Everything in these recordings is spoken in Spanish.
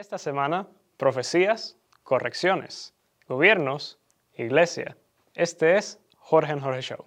Esta semana, profecías, correcciones, gobiernos, iglesia. Este es Jorge en Jorge Show.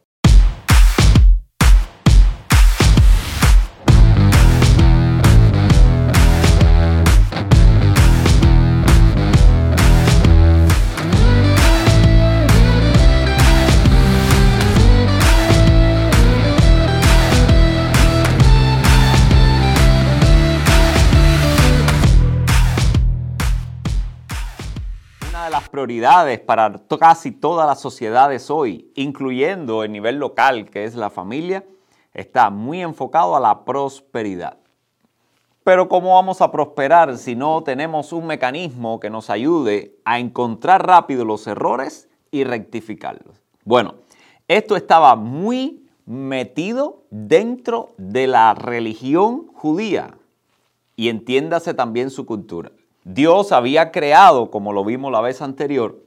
Prioridades para casi todas las sociedades hoy, incluyendo el nivel local, que es la familia, está muy enfocado a la prosperidad. Pero ¿cómo vamos a prosperar si no tenemos un mecanismo que nos ayude a encontrar rápido los errores y rectificarlos? Bueno, esto estaba muy metido dentro de la religión judía y entiéndase también su cultura. Dios había creado, como lo vimos la vez anterior,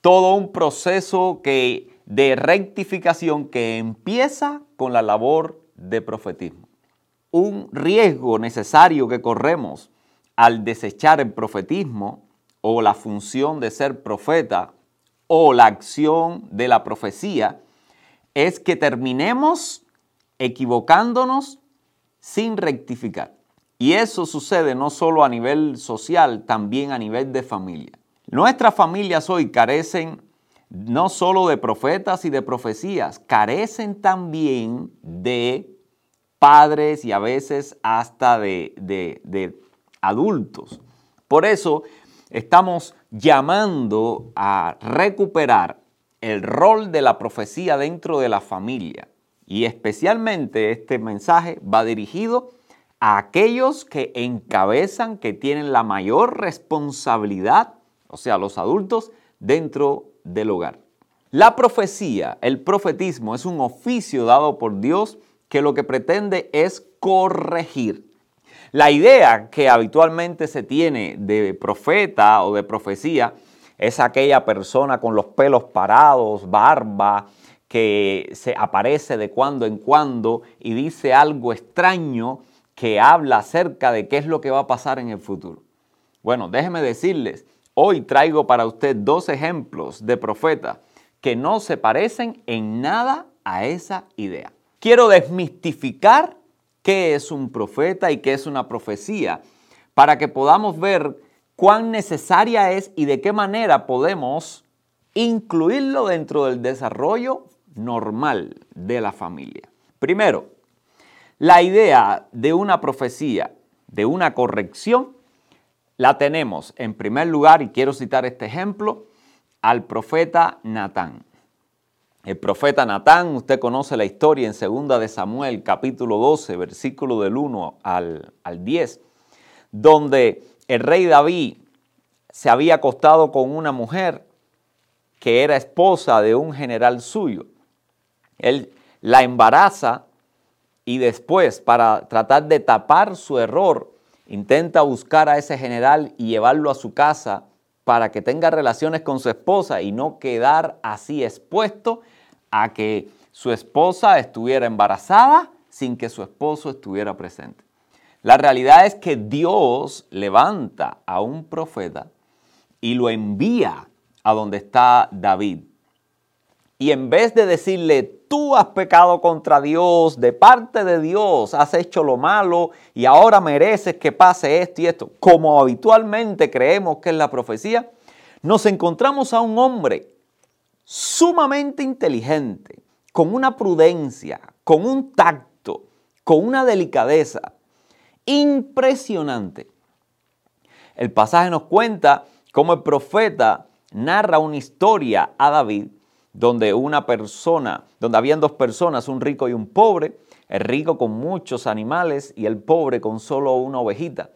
todo un proceso que, de rectificación que empieza con la labor de profetismo. Un riesgo necesario que corremos al desechar el profetismo o la función de ser profeta o la acción de la profecía es que terminemos equivocándonos sin rectificar. Y eso sucede no solo a nivel social, también a nivel de familia. Nuestras familias hoy carecen no solo de profetas y de profecías, carecen también de padres y a veces hasta de, de- adultos. Por eso estamos llamando a recuperar el rol de la profecía dentro de la familia. Y especialmente este mensaje va dirigido a aquellos que encabezan, que tienen la mayor responsabilidad, o sea, los adultos, dentro del hogar. La profecía, el profetismo, es un oficio dado por Dios que lo que pretende es corregir. La idea que habitualmente se tiene de profeta o de profecía es aquella persona con los pelos parados, barba, que se aparece de cuando en cuando y dice algo extraño que habla acerca de qué es lo que va a pasar en el futuro. Bueno, déjeme decirles, hoy traigo para usted dos ejemplos de profetas que no se parecen en nada a esa idea. Quiero desmistificar qué es un profeta y qué es una profecía para que podamos ver cuán necesaria es y de qué manera podemos incluirlo dentro del desarrollo normal de la familia. Primero, la idea de una profecía, de una corrección, la tenemos en primer lugar, y quiero citar este ejemplo, al profeta Natán. El profeta Natán, usted conoce la historia en 2 de Samuel, capítulo 12, versículo del 1 al, al 10, donde el rey David se había acostado con una mujer que era esposa de un general suyo. Él la embaraza y después, para tratar de tapar su error, intenta buscar a ese general y llevarlo a su casa para que tenga relaciones con su esposa y no quedar así expuesto a que su esposa estuviera embarazada sin que su esposo estuviera presente. La realidad es que Dios levanta a un profeta y lo envía a donde está David. Y en vez de decirle, tú has pecado contra Dios, de parte de Dios has hecho lo malo y ahora mereces que pase esto y esto, como habitualmente creemos que es la profecía, nos encontramos a un hombre sumamente inteligente, con una prudencia, con un tacto, con una delicadeza impresionante. El pasaje nos cuenta cómo el profeta narra una historia a David donde una persona, donde habían dos personas, un rico y un pobre, el rico con muchos animales y el pobre con solo una ovejita.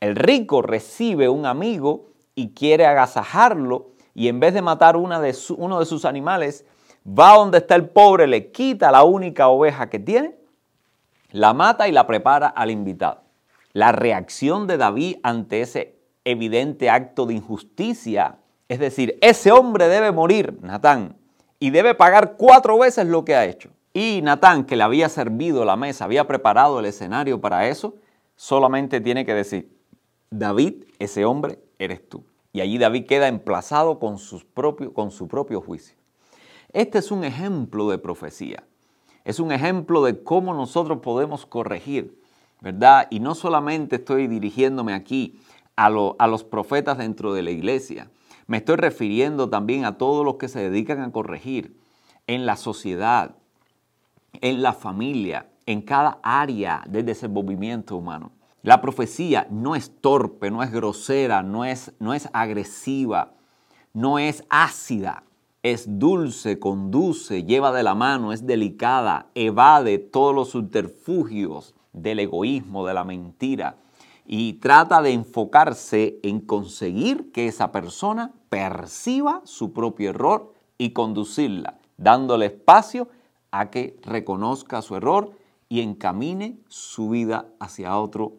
El rico recibe un amigo y quiere agasajarlo y en vez de matar una de uno de sus animales, va donde está el pobre, le quita la única oveja que tiene, la mata y la prepara al invitado. La reacción de David ante ese evidente acto de injusticia, es decir, ese hombre debe morir, Natán, y debe pagar cuatro veces lo que ha hecho. Y Natán, que le había servido la mesa, había preparado el escenario para eso, solamente tiene que decir, David, ese hombre, eres tú. Y allí David queda emplazado con, sus con su propio juicio. Este es un ejemplo de profecía. Es un ejemplo de cómo nosotros podemos corregir, ¿verdad? Y no solamente estoy dirigiéndome aquí a, a los profetas dentro de la iglesia, me estoy refiriendo también a todos los que se dedican a corregir en la sociedad, en la familia, en cada área del desenvolvimiento humano. La profecía no es torpe, no es grosera, no es, no es agresiva, no es ácida, es dulce, conduce, lleva de la mano, es delicada, evade todos los subterfugios del egoísmo, de la mentira y trata de enfocarse en conseguir que esa persona perciba su propio error y conducirla, dándole espacio a que reconozca su error y encamine su vida hacia, otro,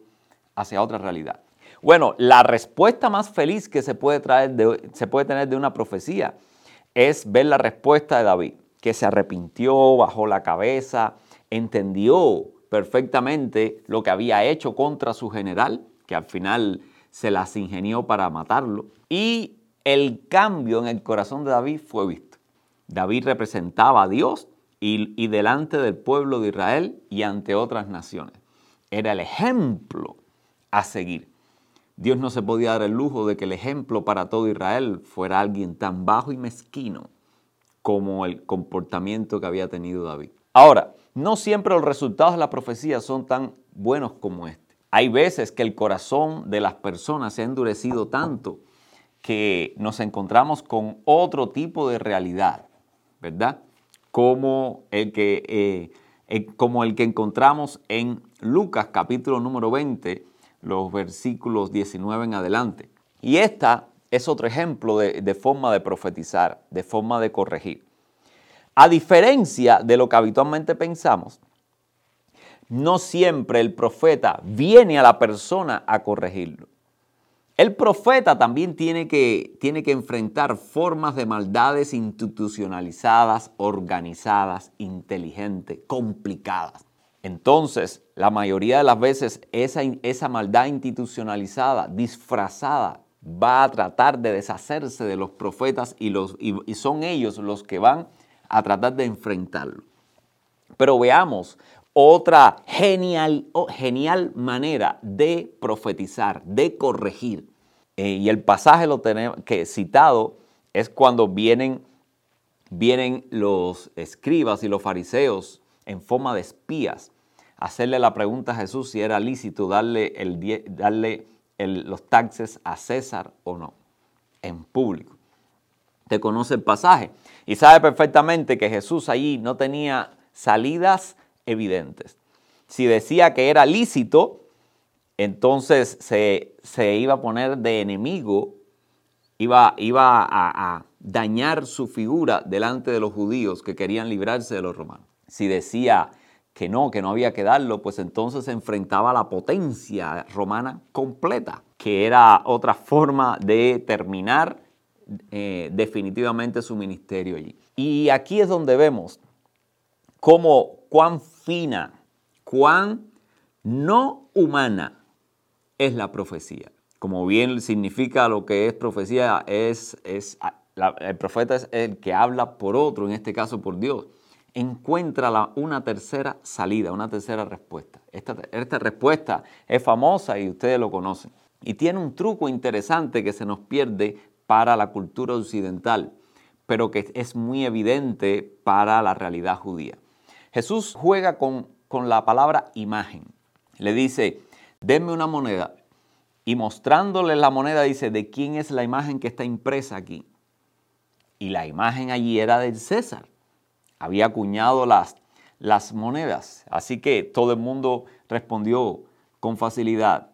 hacia otra realidad. Bueno, la respuesta más feliz que se puede, traer se puede tener de una profecía es ver la respuesta de David, que se arrepintió, bajó la cabeza, entendió perfectamente lo que había hecho contra su general, que al final se las ingenió para matarlo, y el cambio en el corazón de David fue visto. David representaba a Dios y, delante del pueblo de Israel y ante otras naciones. Era el ejemplo a seguir. Dios no se podía dar el lujo de que el ejemplo para todo Israel fuera alguien tan bajo y mezquino como el comportamiento que había tenido David. Ahora, no siempre los resultados de la profecía son tan buenos como este. Hay veces que el corazón de las personas se ha endurecido tanto que nos encontramos con otro tipo de realidad, ¿verdad? como el que, eh, eh, como el que encontramos en Lucas capítulo número 20, los versículos 19 en adelante. Y esta es otro ejemplo de, de forma de profetizar, de forma de corregir. A diferencia de lo que habitualmente pensamos, no siempre el profeta viene a la persona a corregirlo. El profeta también tiene que, tiene que enfrentar formas de maldades institucionalizadas, organizadas, inteligentes, complicadas. Entonces, la mayoría de las veces esa, esa maldad institucionalizada, disfrazada, va a tratar de deshacerse de los profetas y, los, y son ellos los que van a tratar de enfrentarlo. Pero veamos otra genial, genial manera de profetizar, de corregir. Eh, y el pasaje lo tenemos, que citado es cuando vienen, vienen los escribas y los fariseos en forma de espías a hacerle la pregunta a Jesús si era lícito darle, darle los taxes a César o no, en público. Te conoce el pasaje y sabe perfectamente que Jesús allí no tenía salidas evidentes. Si decía que era lícito, entonces se, iba a poner de enemigo, iba, iba a, a dañar su figura delante de los judíos que querían librarse de los romanos. Si decía que no, que no había que darlo, pues entonces se enfrentaba a la potencia romana completa, que era otra forma de terminar eh, definitivamente su ministerio allí. Y aquí es donde vemos cómo cuán fina, cuán no humana es la profecía. Como bien significa lo que es profecía, es, es el profeta es el que habla por otro, en este caso por Dios. Encuentra una tercera salida, una tercera respuesta. Esta, esta respuesta es famosa y ustedes lo conocen. Y tiene un truco interesante que se nos pierde para la cultura occidental, pero que es muy evidente para la realidad judía. Jesús juega con, con la palabra imagen. Le dice, denme una moneda. Y mostrándole la moneda dice, ¿de quién es la imagen que está impresa aquí? Y la imagen allí era del César. Había acuñado las, las monedas. Así que todo el mundo respondió con facilidad.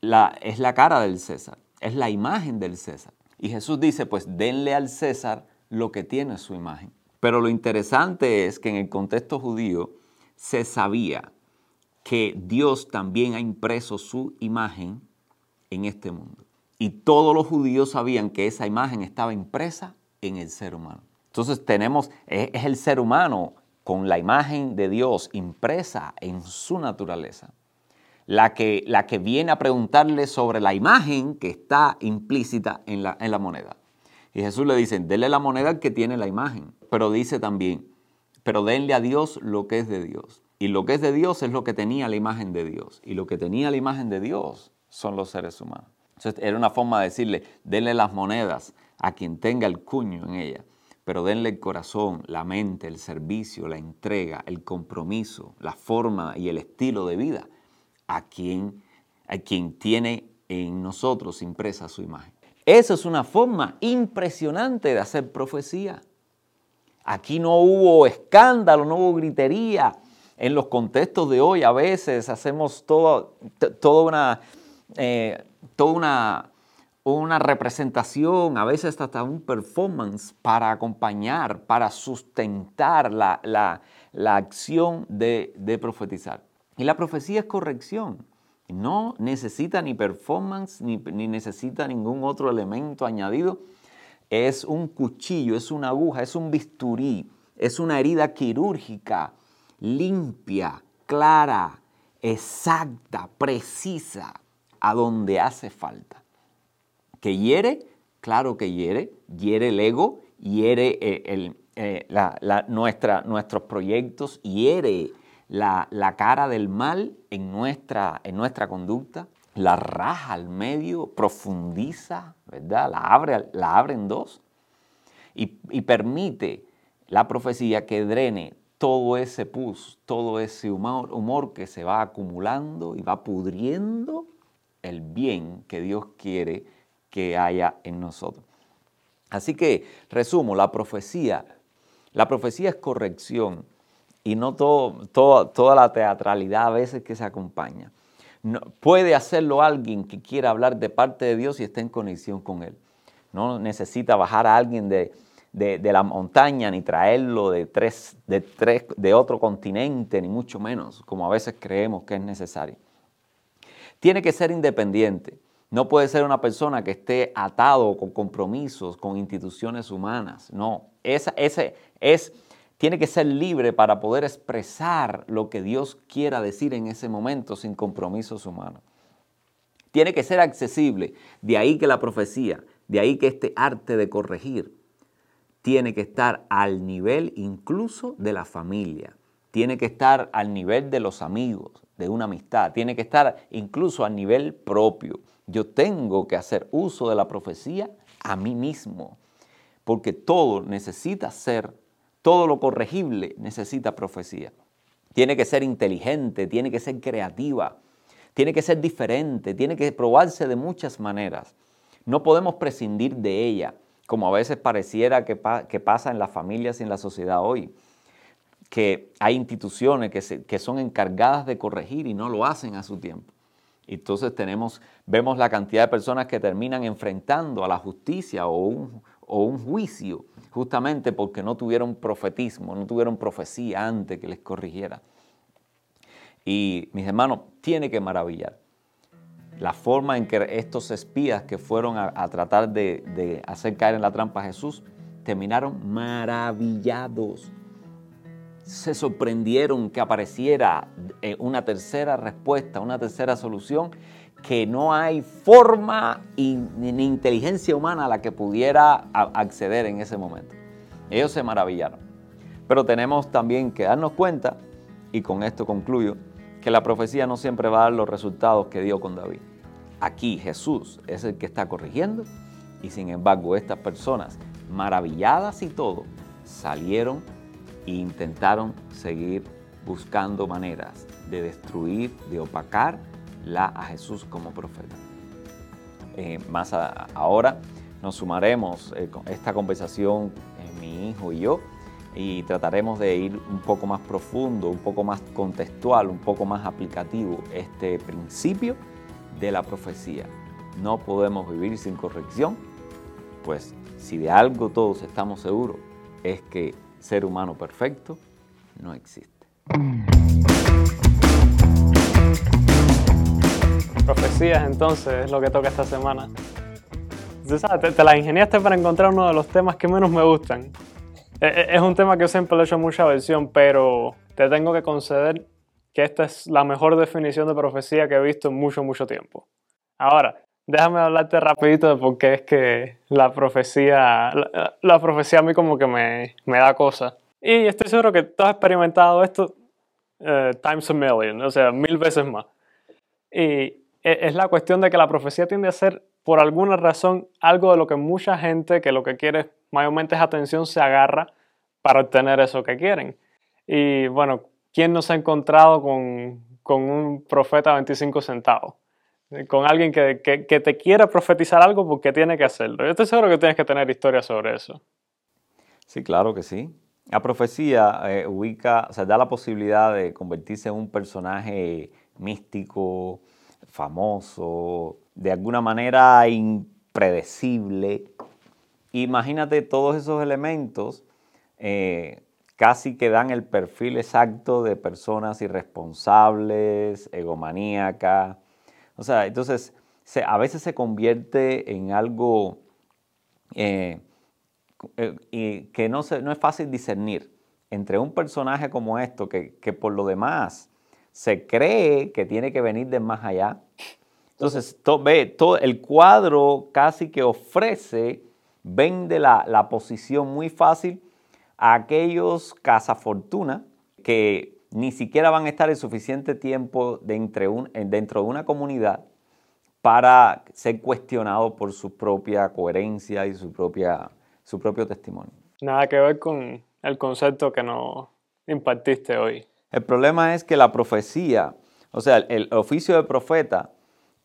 La, es la cara del César, es la imagen del César. Y Jesús dice, pues denle al César lo que tiene su imagen. Pero lo interesante es que en el contexto judío se sabía que Dios también ha impreso su imagen en este mundo. Y todos los judíos sabían que esa imagen estaba impresa en el ser humano. Entonces tenemos, es, el ser humano con la imagen de Dios impresa en su naturaleza. La que, la que viene a preguntarle sobre la imagen que está implícita en la, en la moneda. Y Jesús le dice, denle la moneda que tiene la imagen, pero dice también, pero denle a Dios lo que es de Dios. Y lo que es de Dios es lo que tenía la imagen de Dios. Y lo que tenía la imagen de Dios son los seres humanos. Entonces era una forma de decirle, denle las monedas a quien tenga el cuño en ella, pero denle el corazón, la mente, el servicio, la entrega, el compromiso, la forma y el estilo de vida a quien, a quien tiene en nosotros impresa su imagen. Esa es una forma impresionante de hacer profecía. Aquí no hubo escándalo, no hubo gritería. En los contextos de hoy a veces hacemos todo, toda una, eh, toda una, una representación, a veces hasta un performance para acompañar, para sustentar la, la, acción de, de profetizar. Y la profecía es corrección. No necesita ni performance ni, ni, necesita ningún otro elemento añadido. Es un cuchillo, es una aguja, es un bisturí, es una herida quirúrgica, limpia, clara, exacta, precisa, a donde hace falta. ¿Que hiere? Claro que hiere. Hiere el ego, hiere eh, eh, nuestros proyectos, hiere la, cara del mal en nuestra, en nuestra conducta, la raja al medio, profundiza, ¿verdad? La abre, la abre en dos y, y permite la profecía que drene todo ese pus, todo ese humor, humor que se va acumulando y va pudriendo el bien que Dios quiere que haya en nosotros. Así que, resumo, la profecía, la profecía es corrección y no todo, toda la teatralidad a veces que se acompaña. Puede hacerlo alguien que quiera hablar de parte de Dios y esté en conexión con Él. No necesita bajar a alguien de, de, la montaña ni traerlo de, tres, de, tres, de otro continente, ni mucho menos, como a veces creemos que es necesario. Tiene que ser independiente. No puede ser una persona que esté atado con compromisos, con instituciones humanas. No, esa, ese es tiene que ser libre para poder expresar lo que Dios quiera decir en ese momento sin compromisos humanos. Tiene que ser accesible, de ahí que la profecía, de ahí que este arte de corregir tiene que estar al nivel incluso de la familia, tiene que estar al nivel de los amigos, de una amistad, tiene que estar incluso al nivel propio. Yo tengo que hacer uso de la profecía a mí mismo, porque todo necesita ser todo lo corregible necesita profecía. Tiene que ser inteligente, tiene que ser creativa, tiene que ser diferente, tiene que probarse de muchas maneras. No podemos prescindir de ella, como a veces pareciera que, pasa en las familias y en la sociedad hoy, que hay instituciones que, son encargadas de corregir y no lo hacen a su tiempo. Entonces tenemos, vemos la cantidad de personas que terminan enfrentando a la justicia o un, o un juicio justamente porque no tuvieron profetismo, no tuvieron profecía antes que les corrigiera. Y mis hermanos, tiene que maravillar la forma en que estos espías que fueron a, tratar de, de, hacer caer en la trampa a Jesús, terminaron maravillados. Se sorprendieron que apareciera eh, una tercera respuesta, una tercera solución que no hay forma ni inteligencia humana a la que pudiera acceder en ese momento. Ellos se maravillaron. Pero tenemos también que darnos cuenta, y con esto concluyo, que la profecía no siempre va a dar los resultados que dio con David. Aquí Jesús es el que está corrigiendo y sin embargo estas personas, maravilladas y todo, salieron e intentaron seguir buscando maneras de destruir, de opacar a Jesús como profeta. Eh, más ahora nos sumaremos eh, con esta conversación eh, mi hijo y yo y trataremos de ir un poco más profundo, un poco más contextual, un poco más aplicativo este principio de la profecía. No podemos vivir sin corrección, pues si de algo todos estamos seguros es que ser humano perfecto no existe. Profecías entonces es lo que toca esta semana. Te, te, la ingeniaste para encontrar uno de los temas que menos me gustan. E, e, es un tema que yo siempre le he hecho mucha versión, pero te tengo que conceder que esta es la mejor definición de profecía que he visto en mucho, mucho tiempo. Ahora, déjame hablarte rapidito de por qué es que la profecía, la, profecía a mí como que me, me da cosas. Y estoy seguro que tú has experimentado esto uh, times a million, o sea, mil veces más. Y e, es la cuestión de que la profecía tiende a ser, por alguna razón, algo de lo que mucha gente que lo que quiere mayormente es atención se agarra para obtener eso que quieren. Y bueno, ¿quién no se ha encontrado con, con un profeta a 25 centavos? Con alguien que, que, te quiere profetizar algo porque tiene que hacerlo. Yo estoy seguro que tienes que tener historias sobre eso. Sí, claro que sí. La profecía eh, ubica, o sea, da la posibilidad de convertirse en un personaje místico, famoso, de alguna manera impredecible. Imagínate todos esos elementos eh, casi que dan el perfil exacto de personas irresponsables, egomaníacas. O sea, entonces a veces se convierte en algo eh, eh, que no, no es fácil discernir entre un personaje como esto, que, por lo demás se cree que tiene que venir de más allá. Entonces, ve, todo, el cuadro casi que ofrece, vende la, la posición muy fácil a aquellos cazafortuna que ni siquiera van a estar el suficiente tiempo dentro, un, dentro de una comunidad para ser cuestionados por su propia coherencia y su propia su propio testimonio. Nada que ver con el concepto que nos impartiste hoy. El problema es que la profecía, o sea, el oficio de profeta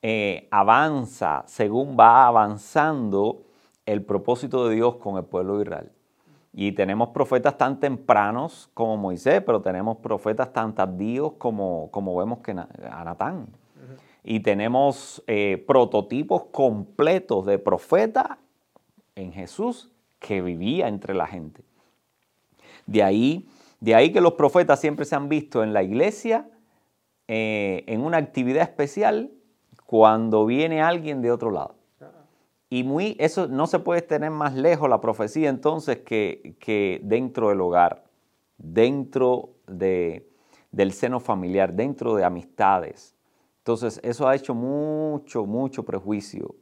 eh, avanza según va avanzando el propósito de Dios con el pueblo de Israel. Y tenemos profetas tan tempranos como Moisés, pero tenemos profetas tan tardíos como, como vemos que a Natán. Y tenemos eh, prototipos completos de profeta en Jesús que vivía entre la gente. De ahí, de ahí que los profetas siempre se han visto en la iglesia eh, en una actividad especial cuando viene alguien de otro lado. Y muy, eso no se puede tener más lejos la profecía entonces que, que dentro del hogar, dentro de, del seno familiar, dentro de amistades. Entonces eso ha hecho mucho, mucho prejuicio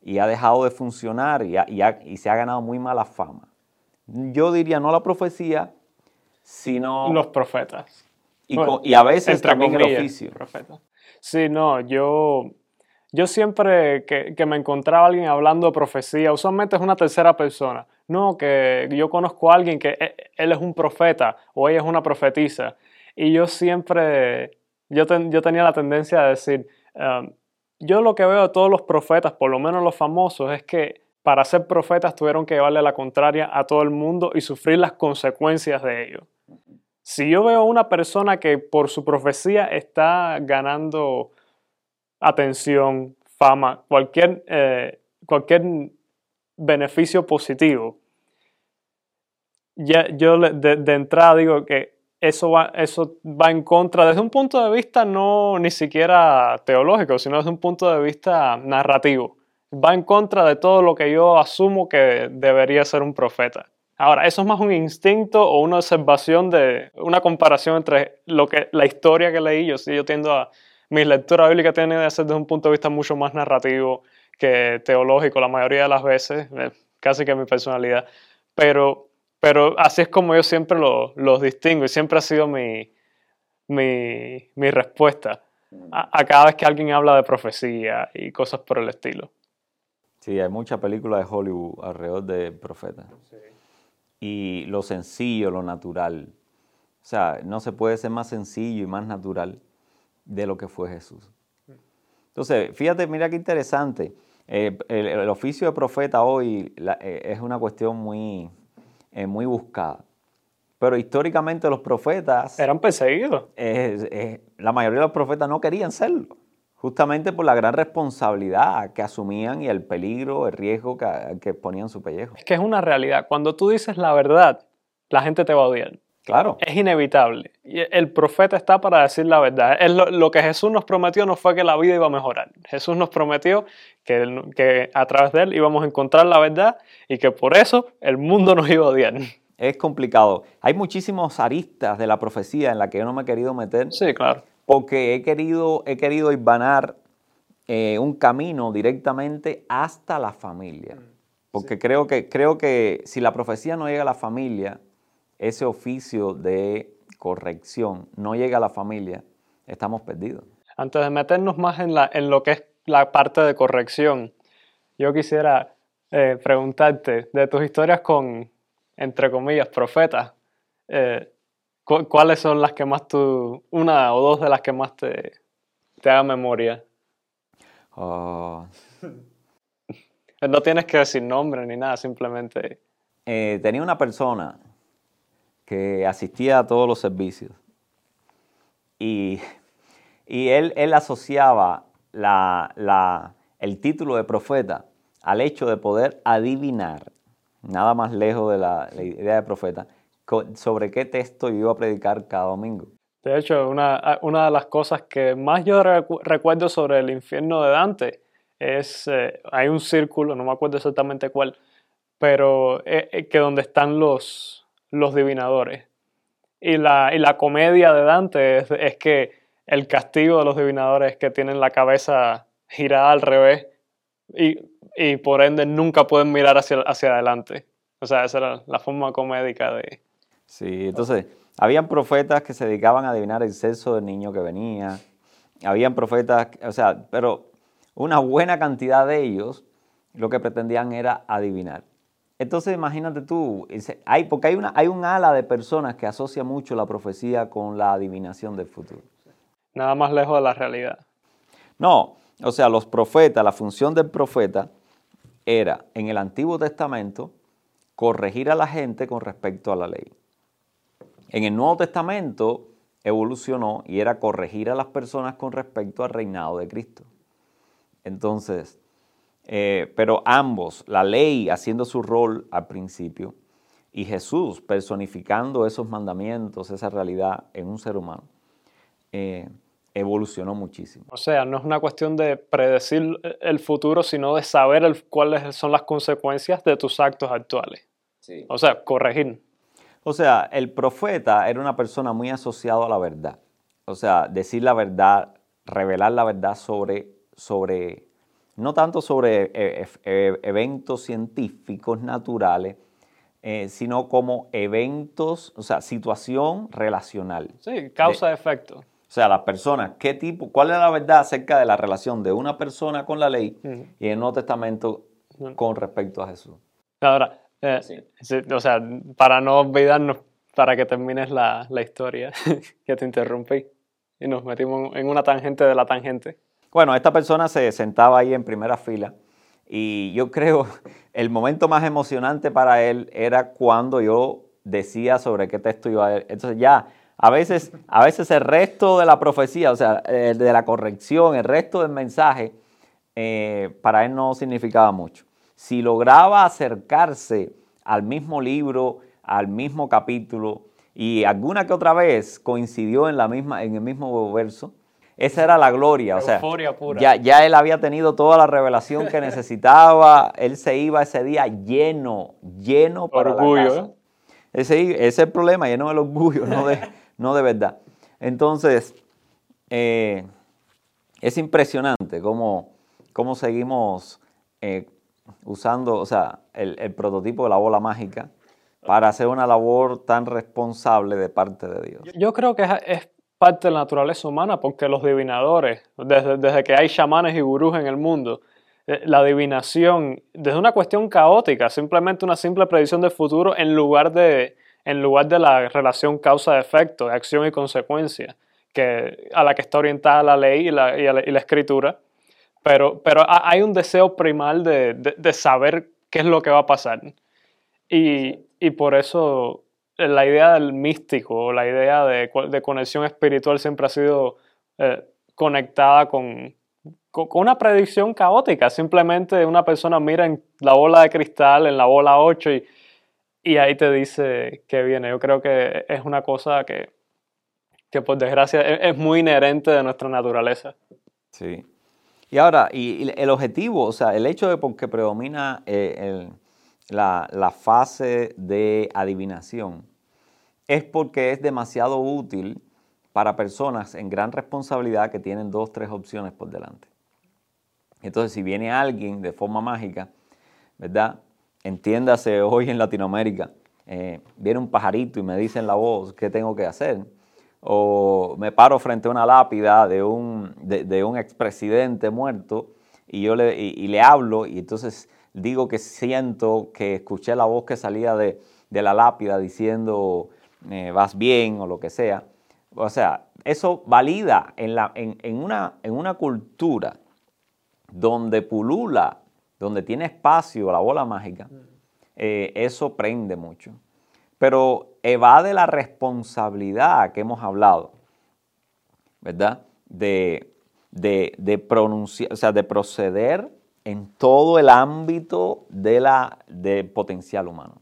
y ha dejado de funcionar y, y, se ha ganado muy mala fama. Yo diría no la profecía, sino... Los profetas. Y, a veces también el oficio. Profeta. Sí, no, yo, yo siempre que, que, me encontraba alguien hablando de profecía, usualmente es una tercera persona. No, que yo conozco a alguien que e, él es un profeta o ella es una profetisa. Y yo siempre, yo, yo tenía la tendencia a decir, um, yo lo que veo de todos los profetas, por lo menos los famosos, es que para ser profetas tuvieron que llevarle la contraria a todo el mundo y sufrir las consecuencias de ello. Si yo veo a una persona que por su profecía está ganando atención, fama, cualquier, eh, cualquier beneficio positivo, ya, yo de entrada digo que eso va, eso va en contra desde un punto de vista no ni siquiera teológico, sino desde un punto de vista narrativo. Va en contra de todo lo que yo asumo que debería ser un profeta. Ahora, eso es más un instinto o una observación de una comparación entre lo que, la historia que leí. Yo sí, yo tiendo a. Mi lectura bíblica tiene que ser desde un punto de vista mucho más narrativo que teológico la mayoría de las veces, eh, casi que mi personalidad. Pero pero así es como yo siempre los distingo y siempre ha sido mi, mi, respuesta a, cada vez que alguien habla de profecía y cosas por el estilo. Sí, hay muchas películas de Hollywood alrededor de profetas. Y lo sencillo, lo natural. O sea, no se puede ser más sencillo y más natural de lo que fue Jesús. Entonces, fíjate, mira qué interesante. Eh, el, oficio de profeta hoy eh, es una cuestión muy, muy buscada. Pero históricamente los profetas... Eran perseguidos. la mayoría de los profetas no querían serlo, justamente por la gran responsabilidad que asumían y el peligro, el riesgo que, que ponían su pellejo. Es que es una realidad. Cuando tú dices la verdad, la gente te va a odiar. Claro. Es inevitable. El profeta está para decir la verdad. Es lo, que Jesús nos prometió no fue que la vida iba a mejorar. Jesús nos prometió que, que, a través de él íbamos a encontrar la verdad y que por eso el mundo nos iba a odiar. es complicado. Hay muchísimos aristas de la profecía en la que yo no me he querido meter. Sí, claro. Porque he querido, he querido eh, un camino directamente hasta la familia. Mm, porque creo, que, creo que si la profecía no llega a la familia, ese oficio de corrección no llega a la familia, estamos perdidos. Antes de meternos más en, la, en lo que es la parte de corrección, yo quisiera eh, preguntarte de tus historias con, entre comillas, profetas, eh, ¿cuáles son las que más tú, una o dos de las que más te, te haga memoria? Oh. no tienes que decir nombre ni nada, simplemente... Eh, tenía una persona que asistía a todos los servicios y, él, él asociaba la, el título de profeta al hecho de poder adivinar, nada más lejos de la, idea de profeta, sobre qué texto yo iba a predicar cada domingo. De hecho, una, de las cosas que más yo recuerdo sobre el infierno de Dante es, eh, hay un círculo, no me acuerdo exactamente cuál, pero eh, eh, que donde están los, los divinadores. Y la, y la comedia de Dante es, es que el castigo de los divinadores que tienen la cabeza girada al revés y, por ende nunca pueden mirar hacia, hacia adelante. O sea, esa era la forma comédica de... Sí, entonces, habían profetas que se dedicaban a adivinar el sexo del niño que venía. Habían profetas, o sea, pero una buena cantidad de ellos lo que pretendían era adivinar. Entonces imagínate tú, hay, porque hay, una, hay un ala de personas que asocia mucho la profecía con la adivinación del futuro. Nada más lejos de la realidad. No, o sea, los profetas, la función del profeta era en el Antiguo Testamento corregir a la gente con respecto a la ley. En el Nuevo Testamento evolucionó y era corregir a las personas con respecto al reinado de Cristo. Entonces, eh, pero ambos, la ley haciendo su rol al principio y Jesús personificando esos mandamientos, esa realidad en un ser humano, eh, evolucionó muchísimo. O sea, no es una cuestión de predecir el futuro, sino de saber cuáles son las consecuencias de tus actos actuales. O sea, corregir. O sea, el profeta era una persona muy asociada a la verdad. O sea, decir la verdad, revelar la verdad sobre, sobre no tanto sobre eh, eh, eh, eventos científicos naturales, sino como eventos, o sea, situación relacional. Sí, causa-efecto. O sea, las personas, ¿qué tipo, cuál es la verdad acerca de la relación de una persona con la ley y en el Nuevo Testamento con respecto a Jesús? Ahora, eh, o sea, para no olvidarnos, para que termines la, la historia, que te interrumpí y nos metimos en una tangente de la tangente. Bueno, esta persona se sentaba ahí en primera fila y yo creo el momento más emocionante para él era cuando yo decía sobre qué texto iba a ver. Entonces ya a veces, a veces el resto de la profecía, o sea, de la corrección, el resto del mensaje, eh, para él no significaba mucho. Si lograba acercarse al mismo libro, al mismo capítulo, y alguna que otra vez coincidió en, la misma, en el mismo verso, esa era la gloria. O sea, Ya, ya él había tenido toda la revelación que necesitaba, él se iba ese día lleno, lleno para orgullo. La casa. Ese, ese es el problema, lleno del orgullo, no de, no de verdad. Entonces, eh, es impresionante cómo, cómo seguimos eh, usando, o sea, el, prototipo de la bola mágica para hacer una labor tan responsable de parte de Dios. Yo creo que es, parte de la naturaleza humana porque los divinadores, desde, desde que hay chamanes y gurús en el mundo, eh, la adivinación, desde una cuestión caótica, simplemente una simple predicción del futuro en lugar de, en lugar de la relación causa-efecto, acción y consecuencia, que, a la que está orientada la ley y la, escritura. Pero, pero, hay un deseo primal de, saber qué es lo que va a pasar. Y, por eso la idea del místico, la idea de, conexión espiritual siempre ha sido eh, conectada con, con, una predicción caótica. Simplemente una persona mira en la bola de cristal, en la bola 8 y y ahí te dice que viene. Yo creo que es una cosa que, que por desgracia es, muy inherente de nuestra naturaleza. Sí. Y ahora, y, el objetivo, o sea, el hecho de que predomina eh, la, la fase de adivinación es porque es demasiado útil para personas en gran responsabilidad que tienen dos, tres opciones por delante. Entonces, si viene alguien de forma mágica, ¿verdad? Entiéndase hoy en Latinoamérica, eh, viene un pajarito y me dice en la voz qué tengo que hacer. O me paro frente a una lápida de un, de, un expresidente muerto y yo le, y, le hablo y entonces digo que siento que escuché la voz que salía de, la lápida diciendo eh, vas bien o lo que sea. O sea, eso valida en, la, en, una, en una cultura donde pulula, donde tiene espacio la bola mágica, eh, eso prende mucho. Pero evade la responsabilidad que hemos hablado, ¿verdad? De, de, pronunciar, o sea, de proceder en todo el ámbito de la, de potencial humano.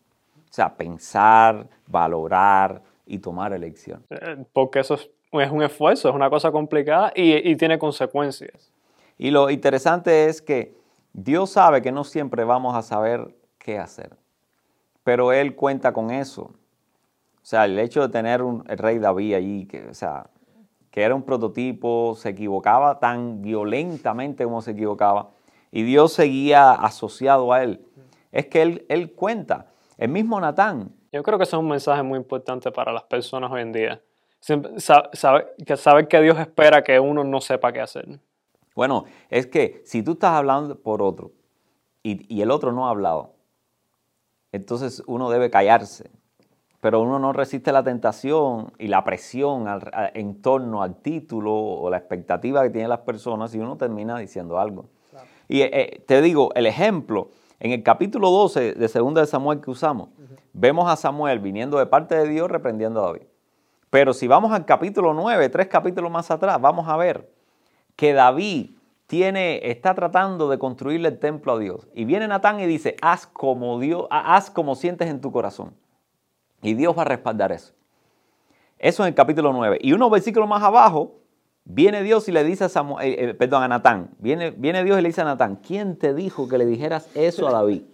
O sea, pensar, valorar y tomar elección. Eh, porque eso es, un esfuerzo, es una cosa complicada y, y tiene consecuencias. Y lo interesante es que Dios sabe que no siempre vamos a saber qué hacer, pero Él cuenta con eso. O sea, el hecho de tener un, el rey David allí, que, o sea, que era un prototipo, se equivocaba tan violentamente como se equivocaba, y Dios seguía asociado a él. Es que él, él cuenta, el mismo Natán. Yo creo que ese es un mensaje muy importante para las personas hoy en día. Saber que, saber que Dios espera que uno no sepa qué hacer. Bueno, es que si tú estás hablando por otro y, el otro no ha hablado, entonces uno debe callarse. Pero uno no resiste la tentación y la presión en torno al título o la expectativa que tienen las personas y uno termina diciendo algo. Y eh, eh, te digo, el ejemplo, en el capítulo 12 de 2 de Samuel que usamos, vemos a Samuel viniendo de parte de Dios reprendiendo a David. Pero si vamos al capítulo 9, tres capítulos más atrás, vamos a ver que David tiene, está tratando de construirle el templo a Dios. Y viene Natán y dice, haz como Dios, haz como sientes en tu corazón. Y Dios va a respaldar eso. Eso en el capítulo 9. Y unos versículos más abajo, viene Dios y le dice a Samuel, eh, eh, perdón, a Natán. Viene, viene Dios y le dice a Natán, ¿quién te dijo que le dijeras eso a David?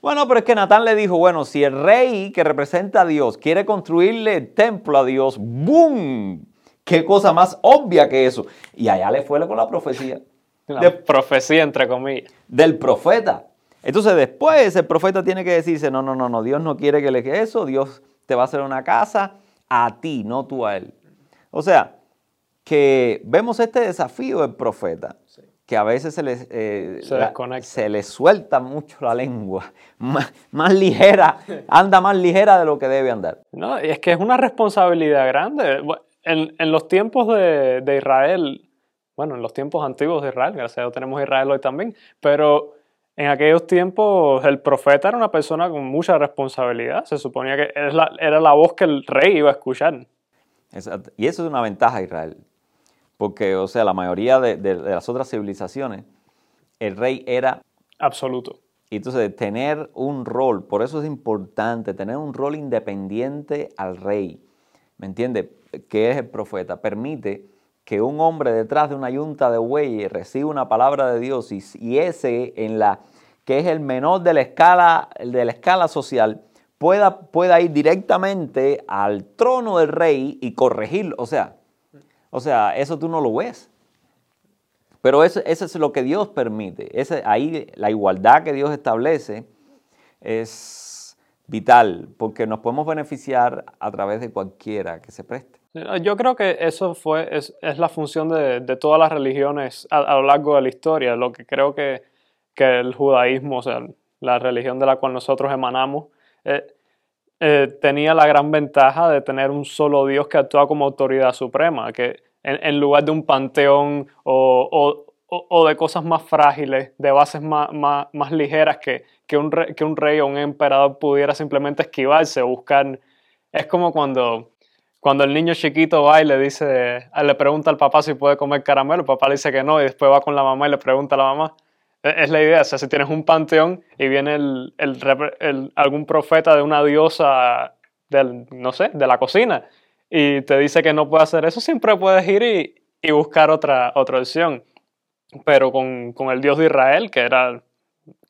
Bueno, pero es que Natán le dijo, bueno, si el rey que representa a Dios quiere construirle el templo a Dios, ¡boom! ¿Qué cosa más obvia que eso? Y allá le fue con la profecía. de, profecía, entre comillas. Del profeta. Entonces después el profeta tiene que decirse, no, no, no, no, Dios no quiere que le quede eso, Dios te va a hacer una casa a ti, no tú a él. O sea, que vemos este desafío del profeta, que a veces se le, eh, se, le suelta mucho la lengua, más, ligera, anda más ligera de lo que debe andar. No, y es que es una responsabilidad grande en, los tiempos de, Israel, bueno, en los tiempos antiguos de Israel, gracias a Dios tenemos Israel hoy también, pero en aquellos tiempos el profeta era una persona con mucha responsabilidad. Se suponía que era la, era la voz que el rey iba a escuchar. Y eso es una ventaja Israel. Porque, o sea, la mayoría de, de, las otras civilizaciones, el rey era... Absoluto. Y entonces tener un rol, por eso es importante, tener un rol independiente al rey. ¿Me entiendes? que es el profeta, permite que un hombre detrás de una yunta de bueyes reciba una palabra de Dios y, ese en la que es el menor de la escala, de la escala social, pueda, pueda ir directamente al trono del rey y corregirlo. O sea, o sea, eso tú no lo ves. Pero eso, eso es lo que Dios permite. Ese, ahí la igualdad que Dios establece es vital, porque nos podemos beneficiar a través de cualquiera que se preste. Yo creo que eso fue, es, la función de, todas las religiones a, lo largo de la historia. Lo que creo que, el judaísmo, o sea, la religión de la cual nosotros emanamos, eh, eh, tenía la gran ventaja de tener un solo Dios que actúa como autoridad suprema, que en, lugar de un panteón o, de cosas más frágiles, de bases más, más, ligeras que, que, un rey, que un rey o un emperador pudiera simplemente esquivarse o buscar. Es como cuando cuando el niño chiquito va y le dice, le pregunta al papá si puede comer caramelo, el papá dice que no y después va con la mamá y le pregunta a la mamá. E, es la idea, o sea, si tienes un panteón y viene algún profeta de una diosa, del, no sé, de la cocina, y te dice que no puede hacer eso, siempre puedes ir y, buscar otra, otra opción. Pero con, con, el Dios de Israel, que era,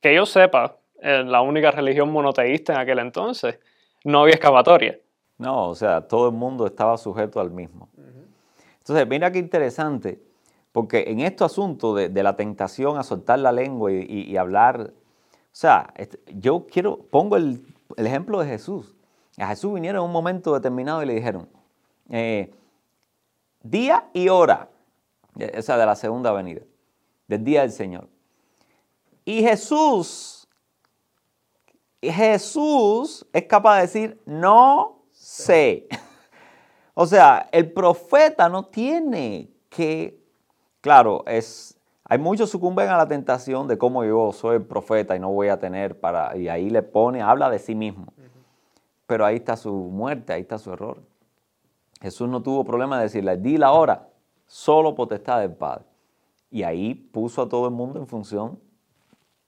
que yo sepa, eh, la única religión monoteísta en aquel entonces, no había excavatoria. No, o sea, todo el mundo estaba sujeto al mismo. Entonces, mira qué interesante, porque en este asunto de, la tentación a soltar la lengua y, hablar, o sea, yo quiero, pongo el, ejemplo de Jesús. A Jesús vinieron en un momento determinado y le dijeron, eh, día y hora, esa de la segunda venida, del día del Señor. Y Jesús, Jesús es capaz de decir, no sé. O sea, el profeta no tiene que, claro, es, hay muchos sucumben a la tentación de cómo yo soy el profeta y no voy a tener para, y ahí le pone, habla de sí mismo. Pero ahí está su muerte, ahí está su error. Jesús no tuvo problema de decirle, di la hora, solo potestad del Padre. Y ahí puso a todo el mundo en función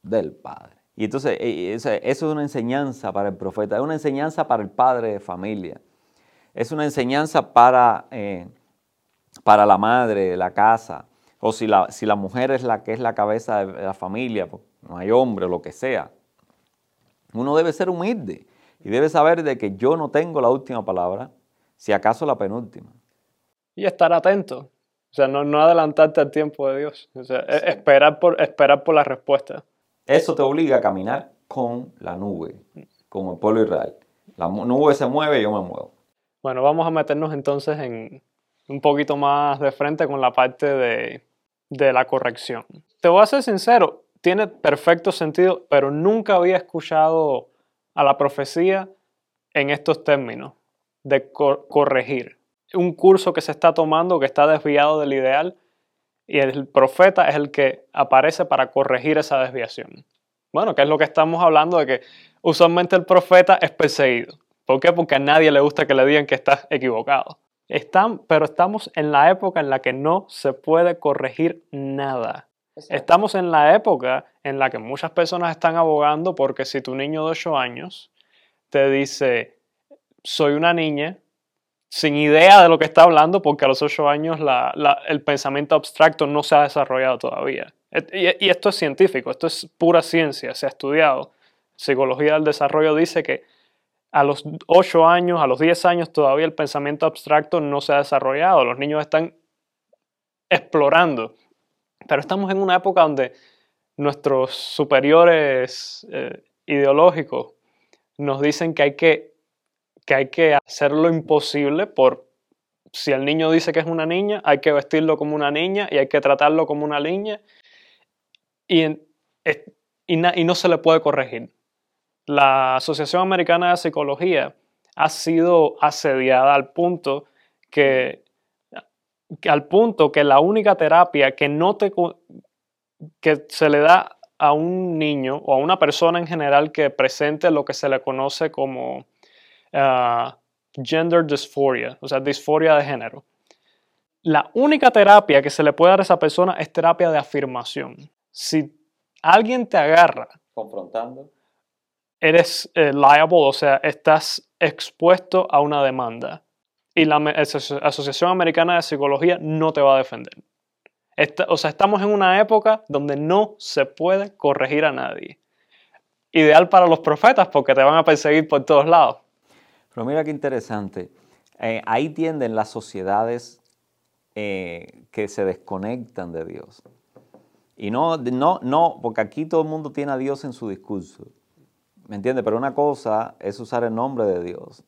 del Padre. Y entonces, e, eso es una enseñanza para el profeta, es una enseñanza para el padre de familia, es una enseñanza para, eh, para la madre de la casa, o si la, si la mujer es la que es la cabeza de la familia, pues, no hay hombre o lo que sea. Uno debe ser humilde y debe saber de que yo no tengo la última palabra, si acaso la penúltima. Y estar atento, o sea, no, no adelantarte al tiempo de Dios, o sea, e, esperar, por, esperar por la respuesta. Eso te obliga a caminar con la nube, como el pueblo Israel. La nube se mueve yo me muevo. Bueno, vamos a meternos entonces en un poquito más de frente con la parte de, de la corrección. Te voy a ser sincero, tiene perfecto sentido, pero nunca había escuchado a la profecía en estos términos de corregir. Un curso que se está tomando que está desviado del ideal y el profeta es el que aparece para corregir esa desviación. Bueno, que es lo que estamos hablando de que usualmente el profeta es perseguido. ¿Por qué? Porque a nadie le gusta que le digan que estás equivocado. Están, pero estamos en la época en la que no se puede corregir nada. Estamos en la época en la que muchas personas están abogando porque si tu niño de 8 años te dice, soy una niña, sin idea de lo que está hablando, porque a los ocho años el pensamiento abstracto no se ha desarrollado todavía. Y, esto es científico, esto es pura ciencia, se ha estudiado. Psicología del desarrollo dice que a los ocho años, a los 10 años todavía el pensamiento abstracto no se ha desarrollado, los niños están explorando. Pero estamos en una época donde nuestros superiores eh, ideológicos nos dicen que hay que que hay que hacer lo imposible por, si el niño dice que es una niña, hay que vestirlo como una niña y hay que tratarlo como una niña y, y, no se le puede corregir. La Asociación Americana de Psicología ha sido asediada al punto que, al punto que la única terapia que no te que se le da a un niño o a una persona en general que presente lo que se le conoce como Ah, gender dysphoria, o sea, disforia de género. La única terapia que se le puede dar a esa persona es terapia de afirmación. Si alguien te agarra confrontando, eres eh, liable, o sea, estás expuesto a una demanda. Y la Asociación Americana de Psicología no te va a defender. o sea, estamos en una época donde no se puede corregir a nadie. Ideal para los profetas porque te van a perseguir por todos lados. Pero mira qué interesante. Eh, ahí tienden las sociedades eh, que se desconectan de Dios. Y no, no, no, porque aquí todo el mundo tiene a Dios en su discurso. ¿Me entiendes? Pero una cosa es usar el nombre de Dios.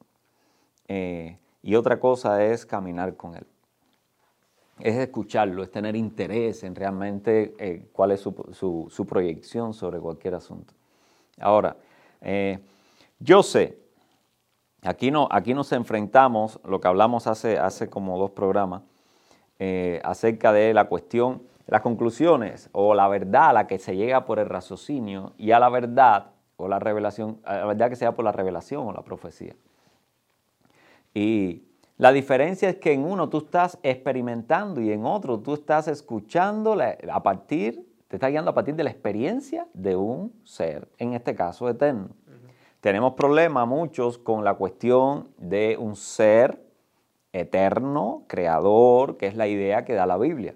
Eh, y otra cosa es caminar con Él. Es escucharlo, es tener interés en realmente cuál es su, su, proyección sobre cualquier asunto. Ahora, yo sé Aquí, no, aquí nos enfrentamos, lo que hablamos hace, hace como dos programas, eh, acerca de la cuestión, las conclusiones o la verdad a la que se llega por el raciocinio y a la verdad o la revelación, a la verdad que se da por la revelación o la profecía. Y la diferencia es que en uno tú estás experimentando y en otro tú estás escuchando a partir, te estás guiando a partir de la experiencia de un ser, en este caso eterno. Tenemos problemas muchos con la cuestión de un ser eterno, creador, que es la idea que da la Biblia.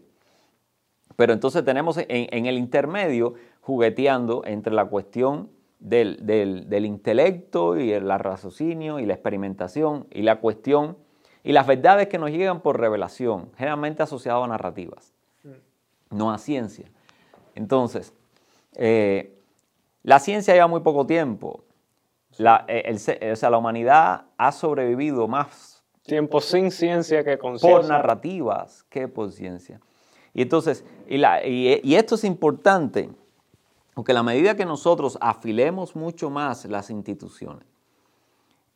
Pero entonces tenemos en, el intermedio jugueteando entre la cuestión del, del, intelecto y el raciocinio y la experimentación y la cuestión y las verdades que nos llegan por revelación, generalmente asociadas a narrativas, mm. no a ciencia. Entonces, eh, la ciencia lleva muy poco tiempo. La, eh, o sea, la humanidad ha sobrevivido más tiempo sin ciencia que con ciencia. Por narrativas que por ciencia. Y entonces, y, la, y, esto es importante, porque a la medida que nosotros afilemos mucho más las instituciones,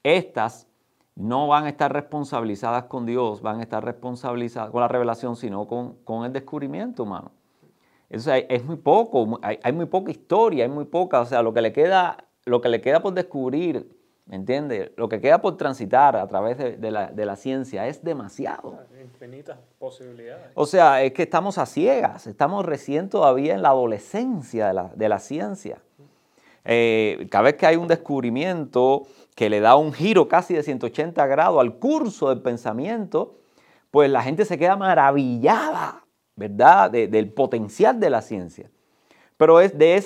estas no van a estar responsabilizadas con Dios, van a estar responsabilizadas con la revelación, sino con, con el descubrimiento humano. Eso es muy poco, hay, hay, muy poca historia, hay muy poca, o sea, lo que le queda, lo que le queda por descubrir, ¿me entiendes? Lo que queda por transitar a través de, la, de, la, ciencia es demasiado. Infinitas posibilidades. O sea, es que estamos a ciegas, estamos recién todavía en la adolescencia de la, de la ciencia. Eh, cada vez que hay un descubrimiento que le da un giro casi de 180 grados al curso del pensamiento, pues la gente se queda maravillada ¿verdad? del potencial de la ciencia. Pero es de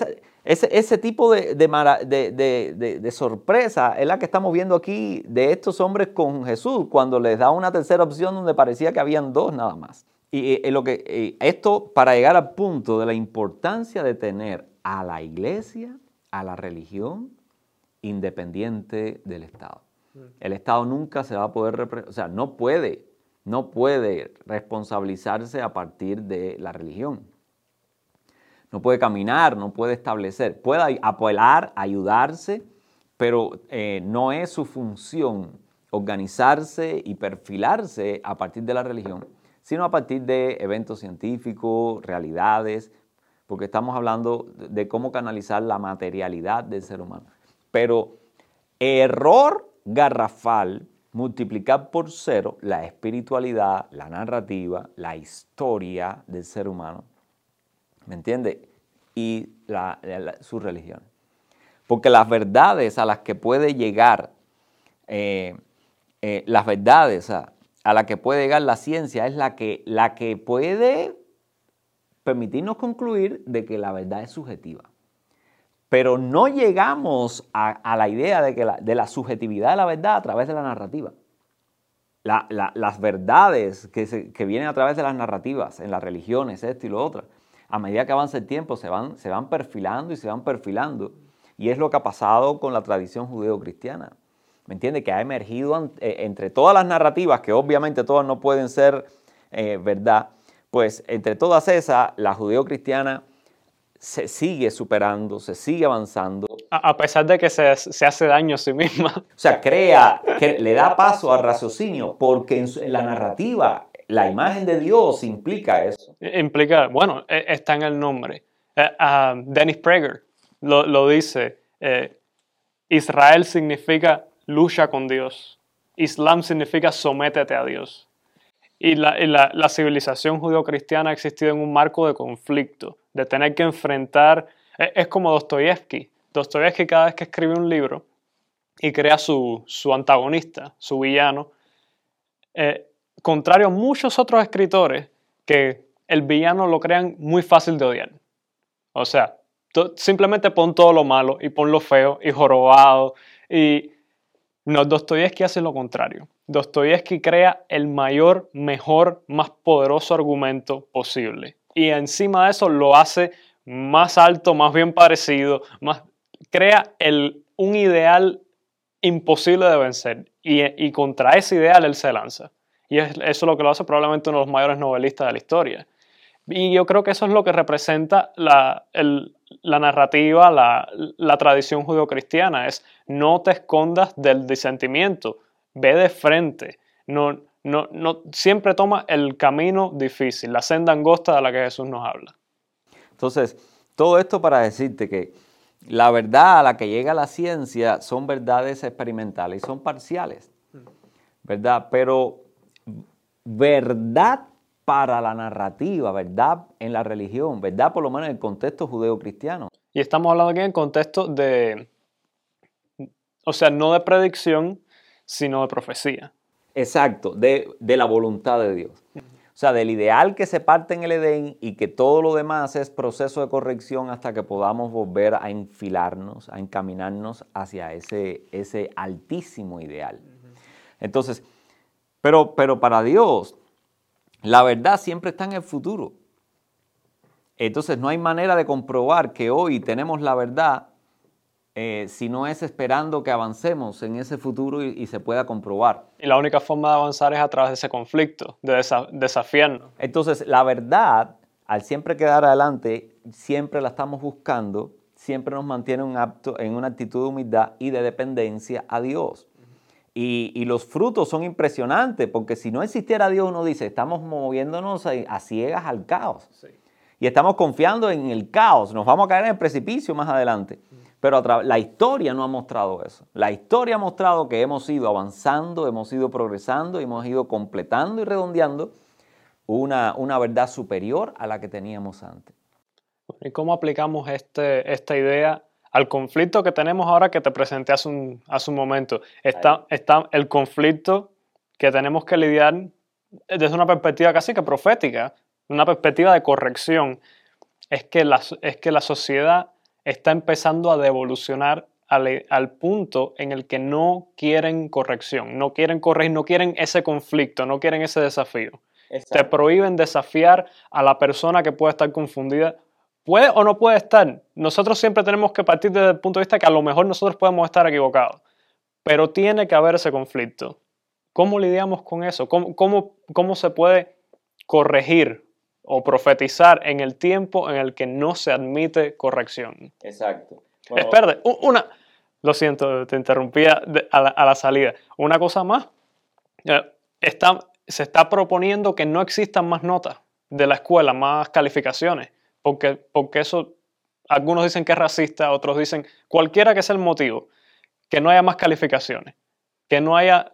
ese, ese, tipo de, de, sorpresa es la que estamos viendo aquí de estos hombres con Jesús, cuando les da una tercera opción donde parecía que habían dos nada más. Y, lo que, esto para llegar al punto de la importancia de tener a la iglesia, a la religión, independiente del Estado. Mm. El Estado nunca se va a poder, o sea, no puede no puede responsabilizarse a partir de la religión. No puede caminar, no puede establecer, puede apoyar, ayudarse, pero eh, no es su función organizarse y perfilarse a partir de la religión, sino a partir de eventos científicos, realidades, porque estamos hablando de cómo canalizar la materialidad del ser humano. Pero error garrafal multiplicar por cero la espiritualidad, la narrativa, la historia del ser humano, ¿me entiende? Y su religión. Porque las verdades a las que puede llegar, eh, eh, las verdades a, a las que puede llegar la ciencia es la que, la que puede permitirnos concluir de que la verdad es subjetiva. Pero no llegamos a, la idea de, que la, de la subjetividad de la verdad a través de la narrativa. las verdades que, que, vienen a través de las narrativas en las religiones, esto y lo otro, a medida que avanza el tiempo se van, se van perfilando y se van perfilando. Y es lo que ha pasado con la tradición judeo-cristiana. ¿Me entiende? Que ha emergido eh, entre todas las narrativas, que obviamente todas no pueden ser eh, verdad, pues entre todas esas, la judeo-cristiana se sigue superando, se sigue avanzando. A pesar de que se, hace daño a sí misma. O sea, crea, que le da paso al raciocinio, porque en, la narrativa la imagen de Dios implica eso. Implica, bueno, e, está en el nombre. Eh, Dennis Prager lo, dice, eh, Israel significa lucha con Dios. Islam significa sométete a Dios. Y la, la, la civilización judeocristiana ha existido en un marco de conflicto de tener que enfrentar, e, es, como Dostoyevsky. Dostoyevsky cada vez que escribe un libro y crea su, antagonista, su villano, eh, contrario a muchos otros escritores que el villano lo crean muy fácil de odiar. O sea, simplemente pon todo lo malo y pon lo feo y jorobado. Y no, Dostoyevsky hace lo contrario. Dostoyevsky crea el mayor, mejor, más poderoso argumento posible y encima de eso lo hace más alto, más bien parecido, más, crea un ideal imposible de vencer y, contra ese ideal él se lanza. Y es, eso es lo que lo hace probablemente uno de los mayores novelistas de la historia. Y yo creo que eso es lo que representa la, la narrativa, la, la tradición judeocristiana, es no te escondas del disentimiento, ve de frente, no, no, no, siempre toma el camino difícil, la senda angosta de la que Jesús nos habla. Entonces, todo esto para decirte que la verdad a la que llega la ciencia son verdades experimentales y son parciales, ¿verdad? Pero verdad para la narrativa, verdad en la religión, verdad por lo menos en el contexto judeo-cristiano. Y estamos hablando aquí en contexto de, o sea, no de predicción, sino de profecía. Exacto, de, la voluntad de Dios. O sea, del ideal que se parte en el Edén y que todo lo demás es proceso de corrección hasta que podamos volver a enfilarnos, a encaminarnos hacia ese, ese altísimo ideal. Entonces, pero, pero para Dios, la verdad siempre está en el futuro. Entonces no hay manera de comprobar que hoy tenemos la verdad eh, si no es esperando que avancemos en ese futuro y, se pueda comprobar. Y la única forma de avanzar es a través de ese conflicto, de desafiarnos. Entonces la verdad, al siempre quedar adelante, siempre la estamos buscando, siempre nos mantiene un apto, en una actitud de humildad y de dependencia a Dios. Y, los frutos son impresionantes, porque si no existiera Dios, uno dice, estamos moviéndonos a, ciegas al caos. Y estamos confiando en el caos, nos vamos a caer en el precipicio más adelante. Pero la historia no ha mostrado eso. La historia ha mostrado que hemos ido avanzando, hemos ido progresando, hemos ido completando y redondeando una, una verdad superior a la que teníamos antes. ¿Y cómo aplicamos este, esta idea al conflicto que tenemos ahora que te presenté hace un, hace un momento. Está, está el conflicto que tenemos que lidiar desde una perspectiva casi que profética, una perspectiva de corrección. Es que la, es que la sociedad está empezando a devolucionar al, al, punto en el que no quieren corrección, no quieren corregir, no quieren ese conflicto, no quieren ese desafío. Te prohíben desafiar a la persona que puede estar confundida Puede o no puede estar. Nosotros siempre tenemos que partir desde el punto de vista que a lo mejor nosotros podemos estar equivocados, pero tiene que haber ese conflicto. ¿Cómo lidiamos con eso? ¿Cómo, cómo, se puede corregir o profetizar en el tiempo en el que no se admite corrección? Exacto. Espérate, una, lo siento, te interrumpía a, la, salida. Una cosa más, eh, está, se está proponiendo que no existan más notas de la escuela, más calificaciones porque, porque eso, algunos dicen que es racista, otros dicen, cualquiera que sea el motivo, que no haya más calificaciones, que no haya,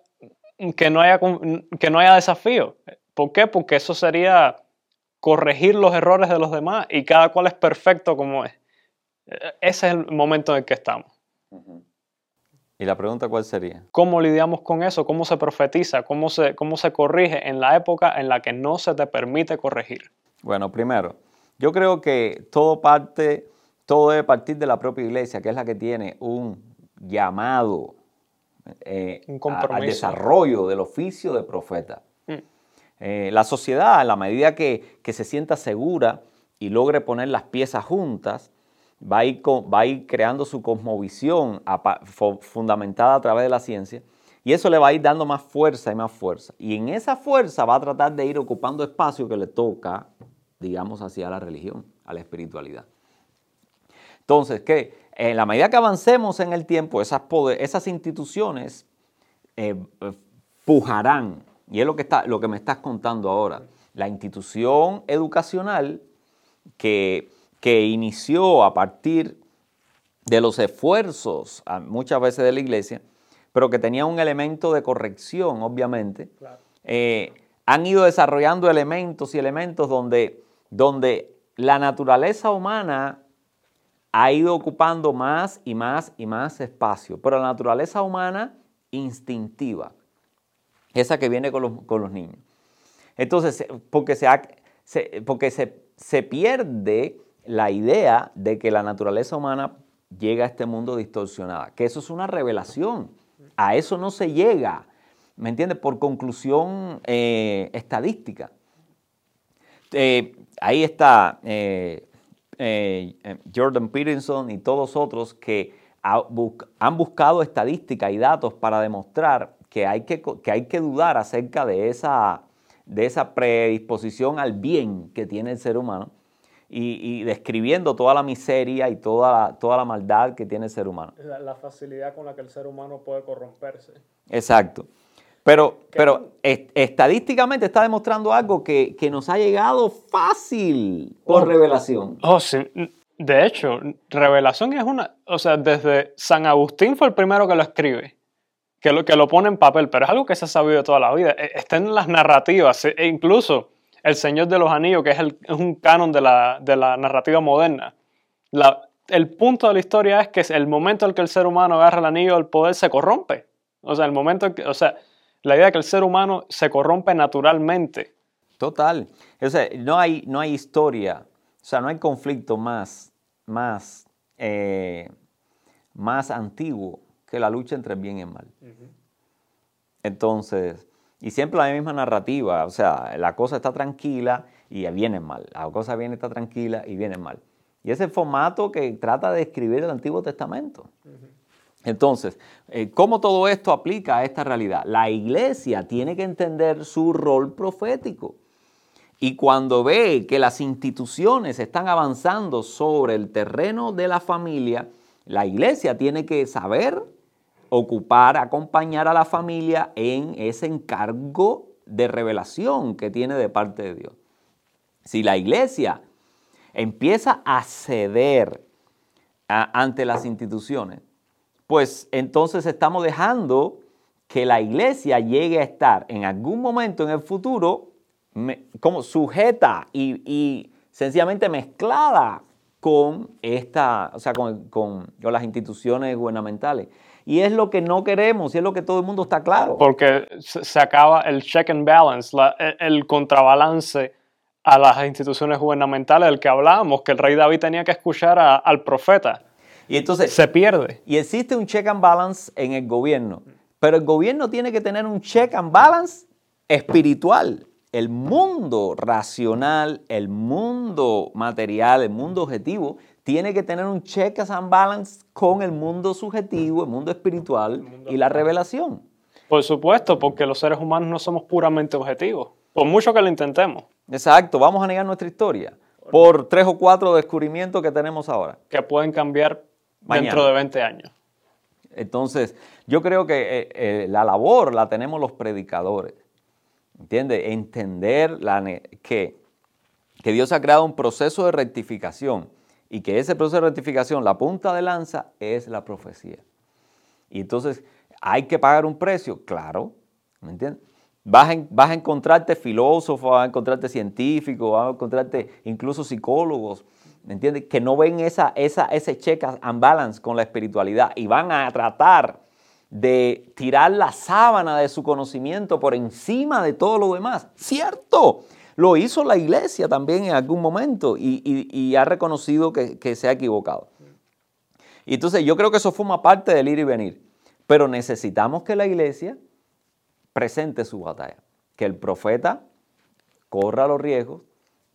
que no haya, que no haya desafío. ¿Por qué? Porque eso sería corregir los errores de los demás y cada cual es perfecto como es. Ese es el momento en el que estamos. ¿Y la pregunta cuál sería? ¿Cómo lidiamos con eso? ¿Cómo se profetiza? ¿Cómo se, cómo se corrige en la época en la que no se te permite corregir? Bueno, primero, yo creo que todo parte, todo debe partir de la propia iglesia, que es la que tiene un llamado eh, al desarrollo del oficio de profeta. Mm. Eh, la sociedad, en la medida que, se sienta segura y logre poner las piezas juntas, va a ir, va a ir creando su cosmovisión fundamentada a través de la ciencia. Y eso le va a ir dando más fuerza y más fuerza. Y en esa fuerza va a tratar de ir ocupando espacio que le toca digamos, hacia la religión, a la espiritualidad. Entonces, que en la medida que avancemos en el tiempo, esas, esas instituciones eh, pujarán, y es lo que, está, lo que me estás contando ahora, la institución educacional que, que inició a partir de los esfuerzos, muchas veces de la iglesia, pero que tenía un elemento de corrección, obviamente, eh, han ido desarrollando elementos y elementos donde donde la naturaleza humana ha ido ocupando más y más y más espacio, pero la naturaleza humana instintiva, esa que viene con los, niños. Entonces, porque, se, porque se, pierde la idea de que la naturaleza humana llega a este mundo distorsionada, que eso es una revelación, a eso no se llega, ¿me entiendes? Por conclusión eh, estadística. Eh, ahí está eh, eh, Jordan Peterson y todos otros que han buscado estadísticas y datos para demostrar que hay que, hay que dudar acerca de esa, de esa predisposición al bien que tiene el ser humano y, describiendo toda la miseria y toda, toda la maldad que tiene el ser humano. la facilidad con la que el ser humano puede corromperse. Exacto. Pero, pero estadísticamente está demostrando algo que, nos ha llegado fácil por oh. revelación. Oh, sí. De hecho, revelación es una, o sea, desde San Agustín fue el primero que lo escribe, que lo, que lo pone en papel, pero es algo que se ha sabido toda la vida. E, está en las narrativas, e incluso El Señor de los Anillos, que es, el, es un canon de la, de la narrativa moderna. La, el punto de la historia es que el momento en que el ser humano agarra el anillo del poder se corrompe. O sea, el momento en que, o sea, la idea de que el ser humano se corrompe naturalmente Total. O sea, no hay, no hay historia, o sea, no hay conflicto más, más, eh, más antiguo que la lucha entre el bien y el mal. Entonces, y siempre la misma narrativa, o sea, la cosa está tranquila y viene mal, la cosa viene está tranquila y viene mal. Y ese formato que trata de escribir el Antiguo Testamento. Entonces, eh, ¿cómo todo esto aplica a esta realidad? La iglesia tiene que entender su rol profético. Y cuando ve que las instituciones están avanzando sobre el terreno de la familia, la iglesia tiene que saber ocupar, acompañar a la familia en ese encargo de revelación que tiene de parte de Dios. Si la iglesia empieza a ceder ante las instituciones, pues entonces estamos dejando que la iglesia llegue a estar en algún momento en el futuro como sujeta y, sencillamente mezclada con esta, o sea, con, las instituciones gubernamentales. Y es lo que no queremos, y es lo que todo el mundo está claro. Porque se acaba el check and balance, el contrabalance a las instituciones gubernamentales del que hablábamos, que el rey David tenía que escuchar al profeta. Y entonces se pierde. Y existe un check and balance en el gobierno, pero el gobierno tiene que tener un check and balance espiritual. El mundo racional, el mundo material, el mundo objetivo, tiene que tener un check and balance con el mundo subjetivo, el mundo espiritual y la revelación. Por supuesto, porque los seres humanos no somos puramente objetivos, por mucho que lo intentemos. Exacto, vamos a negar nuestra historia por tres o cuatro descubrimientos que tenemos ahora. Que pueden cambiar dentro de 20 años. Entonces, yo creo que eh, eh, la labor la tenemos los predicadores. ¿Entiendes? Entender que, que Dios ha creado un proceso de rectificación y que ese proceso de rectificación, la punta de lanza, es la profecía. Y entonces, ¿hay que pagar un precio? Claro, ¿me entiendes? Vas a, encontrarte filósofos, vas a encontrarte científicos, vas a encontrarte incluso psicólogos, ¿me entiendes? Que no ven esa, esa, ese check and balance con la espiritualidad y van a tratar de tirar la sábana de su conocimiento por encima de todo lo demás. Cierto, lo hizo la iglesia también en algún momento y, ha reconocido que, se ha equivocado. Y entonces yo creo que eso forma parte del ir y venir. Pero necesitamos que la iglesia presente su batalla. Que el profeta corra los riesgos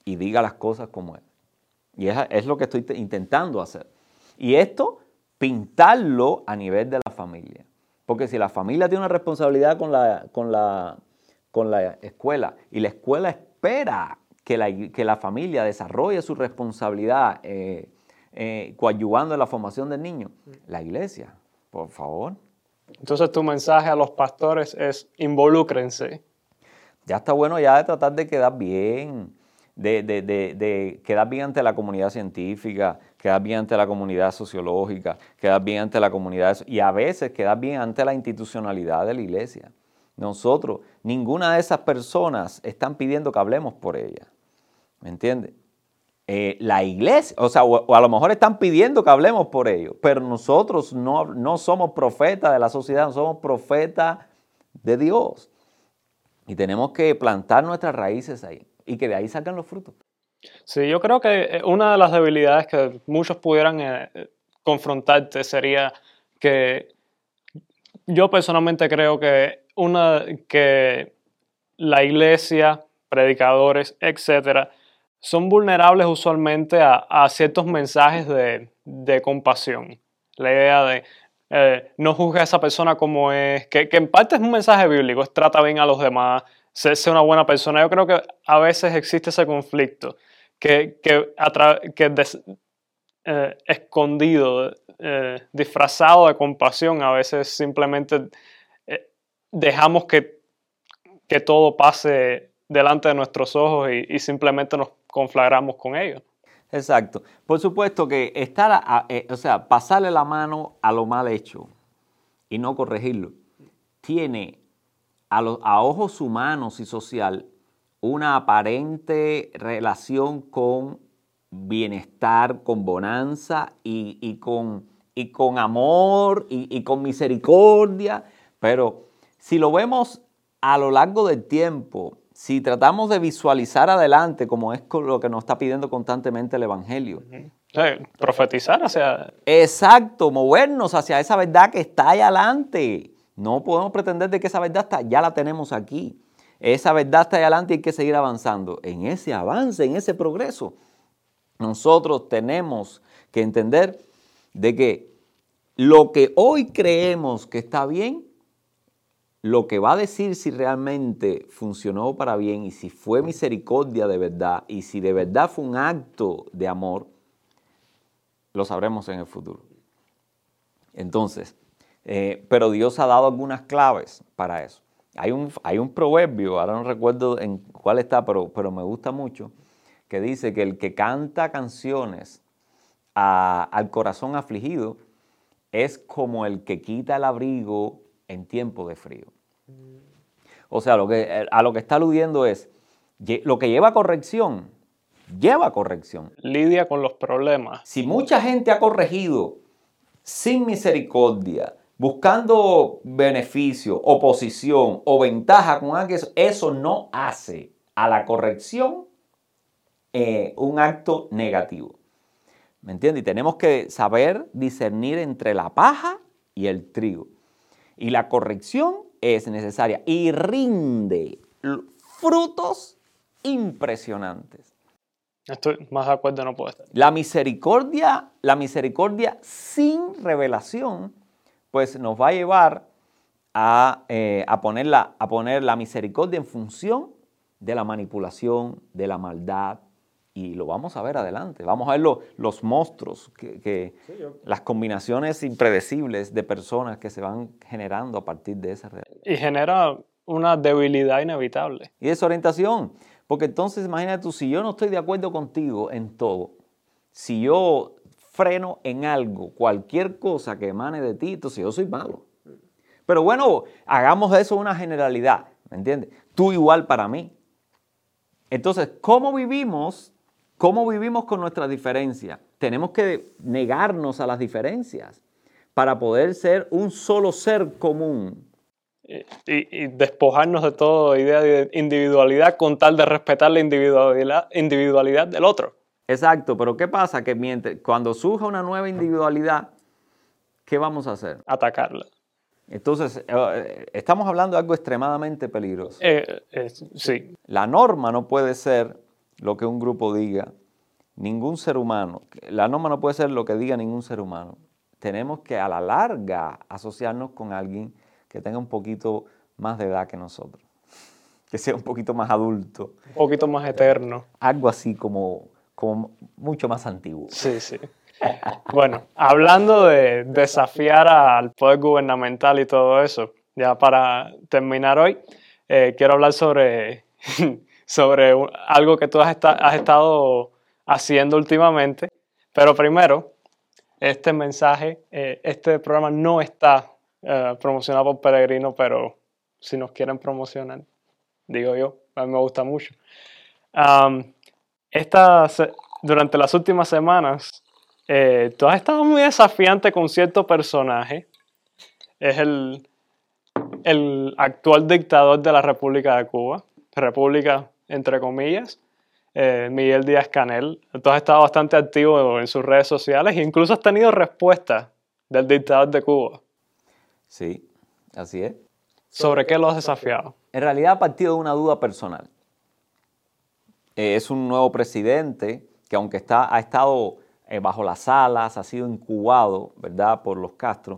y diga las cosas como es. Y es, lo que estoy intentando hacer. Y esto, pintarlo a nivel de la familia. Porque si la familia tiene una responsabilidad con la, con la, con la escuela y la escuela espera que la, que la familia desarrolle su responsabilidad eh, eh, coadyuvando en la formación del niño, la iglesia, por favor, entonces tu mensaje a los pastores es involúcrense. Ya está bueno ya de tratar de quedar bien, de, quedar bien ante la comunidad científica, quedar bien ante la comunidad sociológica, quedar bien ante la comunidad y a veces quedar bien ante la institucionalidad de la iglesia. Nosotros, ninguna de esas personas están pidiendo que hablemos por ella. ¿Me entiendes? Eh, la iglesia, o sea, o, a lo mejor están pidiendo que hablemos por ellos, pero nosotros no, no somos profetas de la sociedad, no somos profetas de Dios. Y tenemos que plantar nuestras raíces ahí y que de ahí salgan los frutos. Sí, yo creo que eh, una de las debilidades que muchos pudieran eh, confrontarte sería que yo personalmente creo que una que la iglesia, predicadores, etcétera, son vulnerables usualmente a, ciertos mensajes de, compasión. La idea de eh, no juzgue a esa persona como es, que, en parte es un mensaje bíblico, es trata bien a los demás, sé, una buena persona. Yo creo que a veces existe ese conflicto, que, que, que eh, escondido, eh, disfrazado de compasión, a veces simplemente dejamos que, que todo pase delante de nuestros ojos y simplemente nos conflagramos con ellos. Exacto. Por supuesto que estar, eh, o sea, pasarle la mano a lo mal hecho y no corregirlo, tiene a, a ojos humanos y social una aparente relación con bienestar, con bonanza y, con, y con, amor y, y con misericordia. Pero si lo vemos a lo largo del tiempo, si tratamos de visualizar adelante, como es lo que nos está pidiendo constantemente el Evangelio. profetizar hacia... Exacto, movernos hacia esa verdad que está ahí adelante. No podemos pretender de que esa verdad está, ya la tenemos aquí. Esa verdad está adelante y hay que seguir avanzando. En ese avance, en ese progreso, nosotros tenemos que entender de que lo que hoy creemos que está bien, lo que va a decir si realmente funcionó para bien y si fue misericordia de verdad y si de verdad fue un acto de amor, lo sabremos en el futuro. Entonces, eh, pero Dios ha dado algunas claves para eso. Hay un, hay un proverbio, ahora no recuerdo en cuál está, pero, pero me gusta mucho, que dice que el que canta canciones al corazón afligido es como el que quita el abrigo en tiempo de frío. O sea, lo que, a lo que está aludiendo es, lo que lleva corrección, lleva corrección. Lidia con los problemas. Si mucha gente ha corregido sin misericordia, buscando beneficio, oposición o ventaja con alguien, eso no hace a la corrección eh, un acto negativo. ¿Me entiendes? Y tenemos que saber discernir entre la paja y el trigo. Y la corrección es necesaria y rinde frutos impresionantes. Estoy más de acuerdo, no puedo estar. La misericordia, la misericordia sin revelación pues nos va a llevar eh, a, poner la, a poner la misericordia en función de la manipulación, de la maldad, y lo vamos a ver adelante. Vamos a ver los monstruos, que, las combinaciones impredecibles de personas que se van generando a partir de esa realidad. Y genera una debilidad inevitable. Y desorientación. Porque entonces imagínate tú, si yo no estoy de acuerdo contigo en todo, si yo freno en algo, cualquier cosa que emane de ti, entonces yo soy malo. Pero bueno, hagamos de eso una generalidad, ¿me entiendes? Tú igual para mí. Entonces, ¿cómo vivimos? ¿Cómo vivimos con nuestras diferencias? Tenemos que negarnos a las diferencias para poder ser un solo ser común. Y, despojarnos de toda idea de individualidad con tal de respetar la individualidad, individualidad del otro. Exacto, pero ¿qué pasa? Que mientras, cuando surja una nueva individualidad, ¿qué vamos a hacer? Atacarla. Entonces, eh, estamos hablando de algo extremadamente peligroso. Eh, eh, sí. La norma no puede ser lo que un grupo diga, ningún ser humano. La norma no puede ser lo que diga ningún ser humano. Tenemos que a la larga asociarnos con alguien que tenga un poquito más de edad que nosotros, que sea un poquito más adulto. Un poquito más eterno. Algo así como como mucho más antiguo. Sí, sí. Bueno, hablando de desafiar al poder gubernamental y todo eso, ya para terminar hoy, eh, quiero hablar sobre, sobre algo que tú has, has, estado haciendo últimamente. Pero primero, este mensaje, eh, este programa no está eh, promocionado por Peregrino, pero si nos quieren promocionar, digo yo, a mí me gusta mucho. Esta, durante las últimas semanas, eh, tú has estado muy desafiante con cierto personaje. Es el, el actual dictador de la República de Cuba, República entre comillas, eh, Miguel Díaz Canel. Tú has estado bastante activo en sus redes sociales e incluso has tenido respuesta del dictador de Cuba. Sí, así es. ¿Sobre qué lo has desafiado? En realidad ha partido de una duda personal. Eh, es un nuevo presidente que aunque está, ha estado eh, bajo las alas, ha sido incubado, ¿verdad?, por los Castro,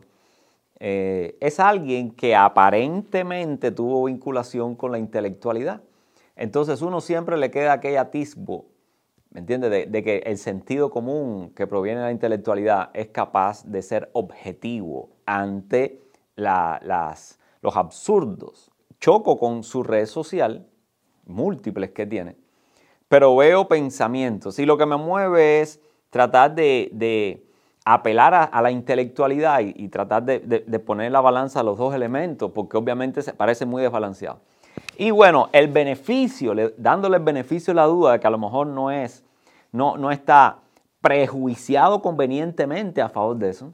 eh, es alguien que aparentemente tuvo vinculación con la intelectualidad. Entonces uno siempre le queda aquel atisbo, ¿me entiende?, de, que el sentido común que proviene de la intelectualidad es capaz de ser objetivo ante las, los absurdos. Choco con su red social, múltiples que tiene, pero veo pensamientos. Y lo que me mueve es tratar de, apelar a, la intelectualidad y, tratar de, poner en la balanza los dos elementos, porque obviamente se parece muy desbalanceado. Y bueno, el beneficio, dándole el beneficio de la duda de que a lo mejor no es, no, no está prejuiciado convenientemente a favor de eso,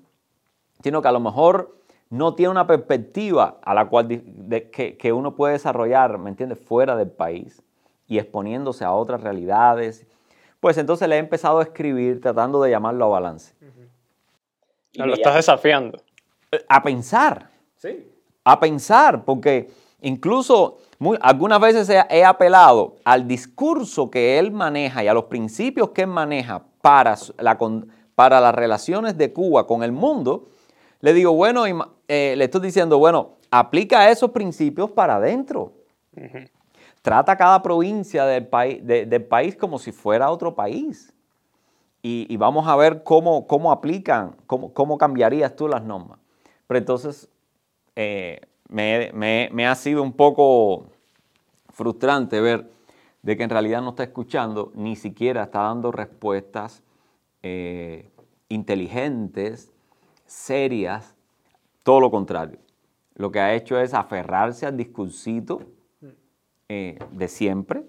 sino que a lo mejor no tiene una perspectiva a la cual que, que, uno puede desarrollar, ¿me entiendes?, fuera del país y exponiéndose a otras realidades, pues entonces le he empezado a escribir tratando de llamarlo a balance. lo estás desafiando. A pensar. Sí. A pensar, porque incluso algunas veces he, apelado al discurso que él maneja y a los principios que él maneja para, la, para las relaciones de Cuba con el mundo. Le digo, bueno, eh, le estoy diciendo, bueno, aplica esos principios para adentro. Trata cada provincia del, país, como si fuera otro país. Y, vamos a ver cómo, cómo aplican, cómo, cómo, cambiarías tú las normas. Pero entonces eh, me, ha sido un poco frustrante ver de que en realidad no está escuchando, ni siquiera está dando respuestas eh, inteligentes, serias, todo lo contrario. Lo que ha hecho es aferrarse al discursito eh, de siempre,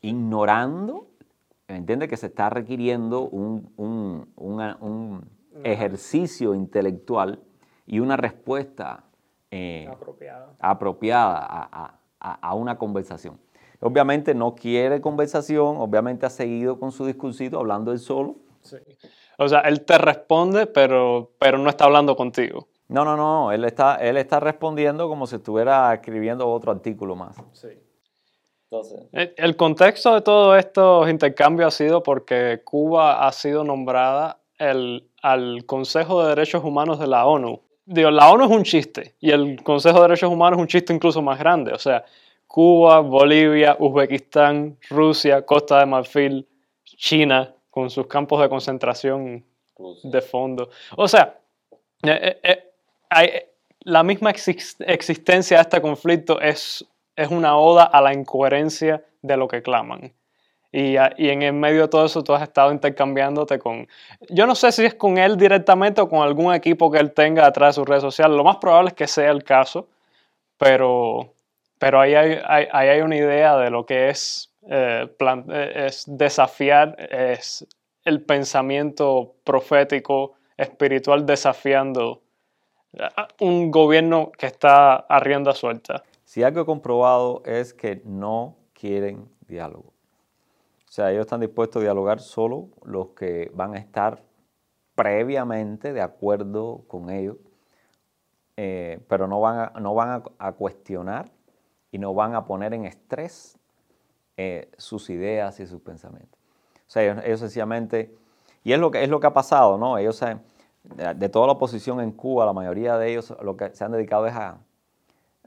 ignorando, entiende que se está requiriendo un, ejercicio intelectual y una respuesta eh, apropiada, a, una conversación. Obviamente no quiere conversación, obviamente ha seguido con su discursito hablando él solo. O sea, él te responde, pero, pero no está hablando contigo. No, no, no, él está, él está respondiendo como si estuviera escribiendo otro artículo más. Sí. El, contexto de todos estos intercambios ha sido porque Cuba ha sido nombrada el, al Consejo de Derechos Humanos de la ONU. Digo, la ONU es un chiste y el Consejo de Derechos Humanos es un chiste incluso más grande. O sea, Cuba, Bolivia, Uzbekistán, Rusia, Costa de Marfil, China, con sus campos de concentración de fondo. O sea, eh, eh, eh, la misma existencia de este conflicto es es una oda a la incoherencia de lo que claman. Y, en el medio de todo eso tú has estado intercambiándote con... Yo no sé si es con él directamente o con algún equipo que él tenga detrás de sus redes sociales. Lo más probable es que sea el caso, pero, pero ahí, hay, hay una idea de lo que es, eh, eh, es desafiar, es el pensamiento profético, espiritual desafiando un gobierno que está a rienda suelta. Si algo he comprobado es que no quieren diálogo. O sea, ellos están dispuestos a dialogar solo los que van a estar previamente de acuerdo con ellos, eh, pero no van, a, no van a, cuestionar y no van a poner en estrés eh, sus ideas y sus pensamientos. O sea, ellos, sencillamente, y es lo que, es lo que ha pasado, ¿no? Ellos, de toda la oposición en Cuba, la mayoría de ellos lo que se han dedicado es a,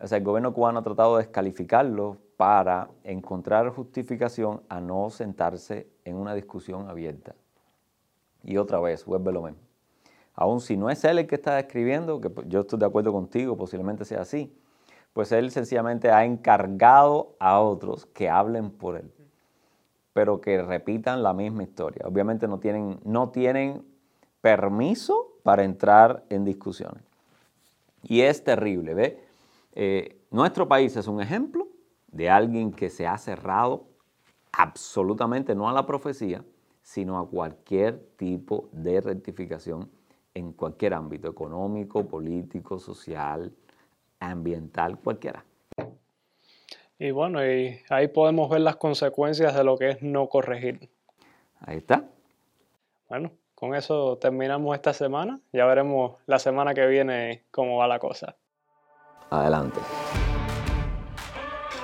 o sea, el gobierno cubano ha tratado de descalificarlo para encontrar justificación a no sentarse en una discusión abierta. Y otra vez, vuelve lo mismo. Aún si no es él el que está escribiendo, que yo estoy de acuerdo contigo, posiblemente sea así, pues él sencillamente ha encargado a otros que hablen por él, pero que repitan la misma historia. Obviamente no tienen, no tienen permiso para entrar en discusiones. Y es terrible, ¿ves? Eh, nuestro país es un ejemplo de alguien que se ha cerrado absolutamente no a la profecía, sino a cualquier tipo de rectificación en cualquier ámbito económico, político, social, ambiental, cualquiera. Y bueno, ahí podemos ver las consecuencias de lo que es no corregir. Ahí está. Bueno, con eso terminamos esta semana. Ya veremos la semana que viene cómo va la cosa adelante.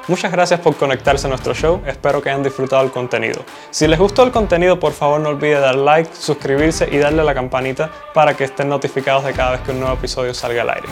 Muchas gracias por conectarse a nuestro show, espero que hayan disfrutado el contenido. Si les gustó el contenido, por favor no olviden dar like, suscribirse y darle a la campanita para que estén notificados de cada vez que un nuevo episodio salga al aire.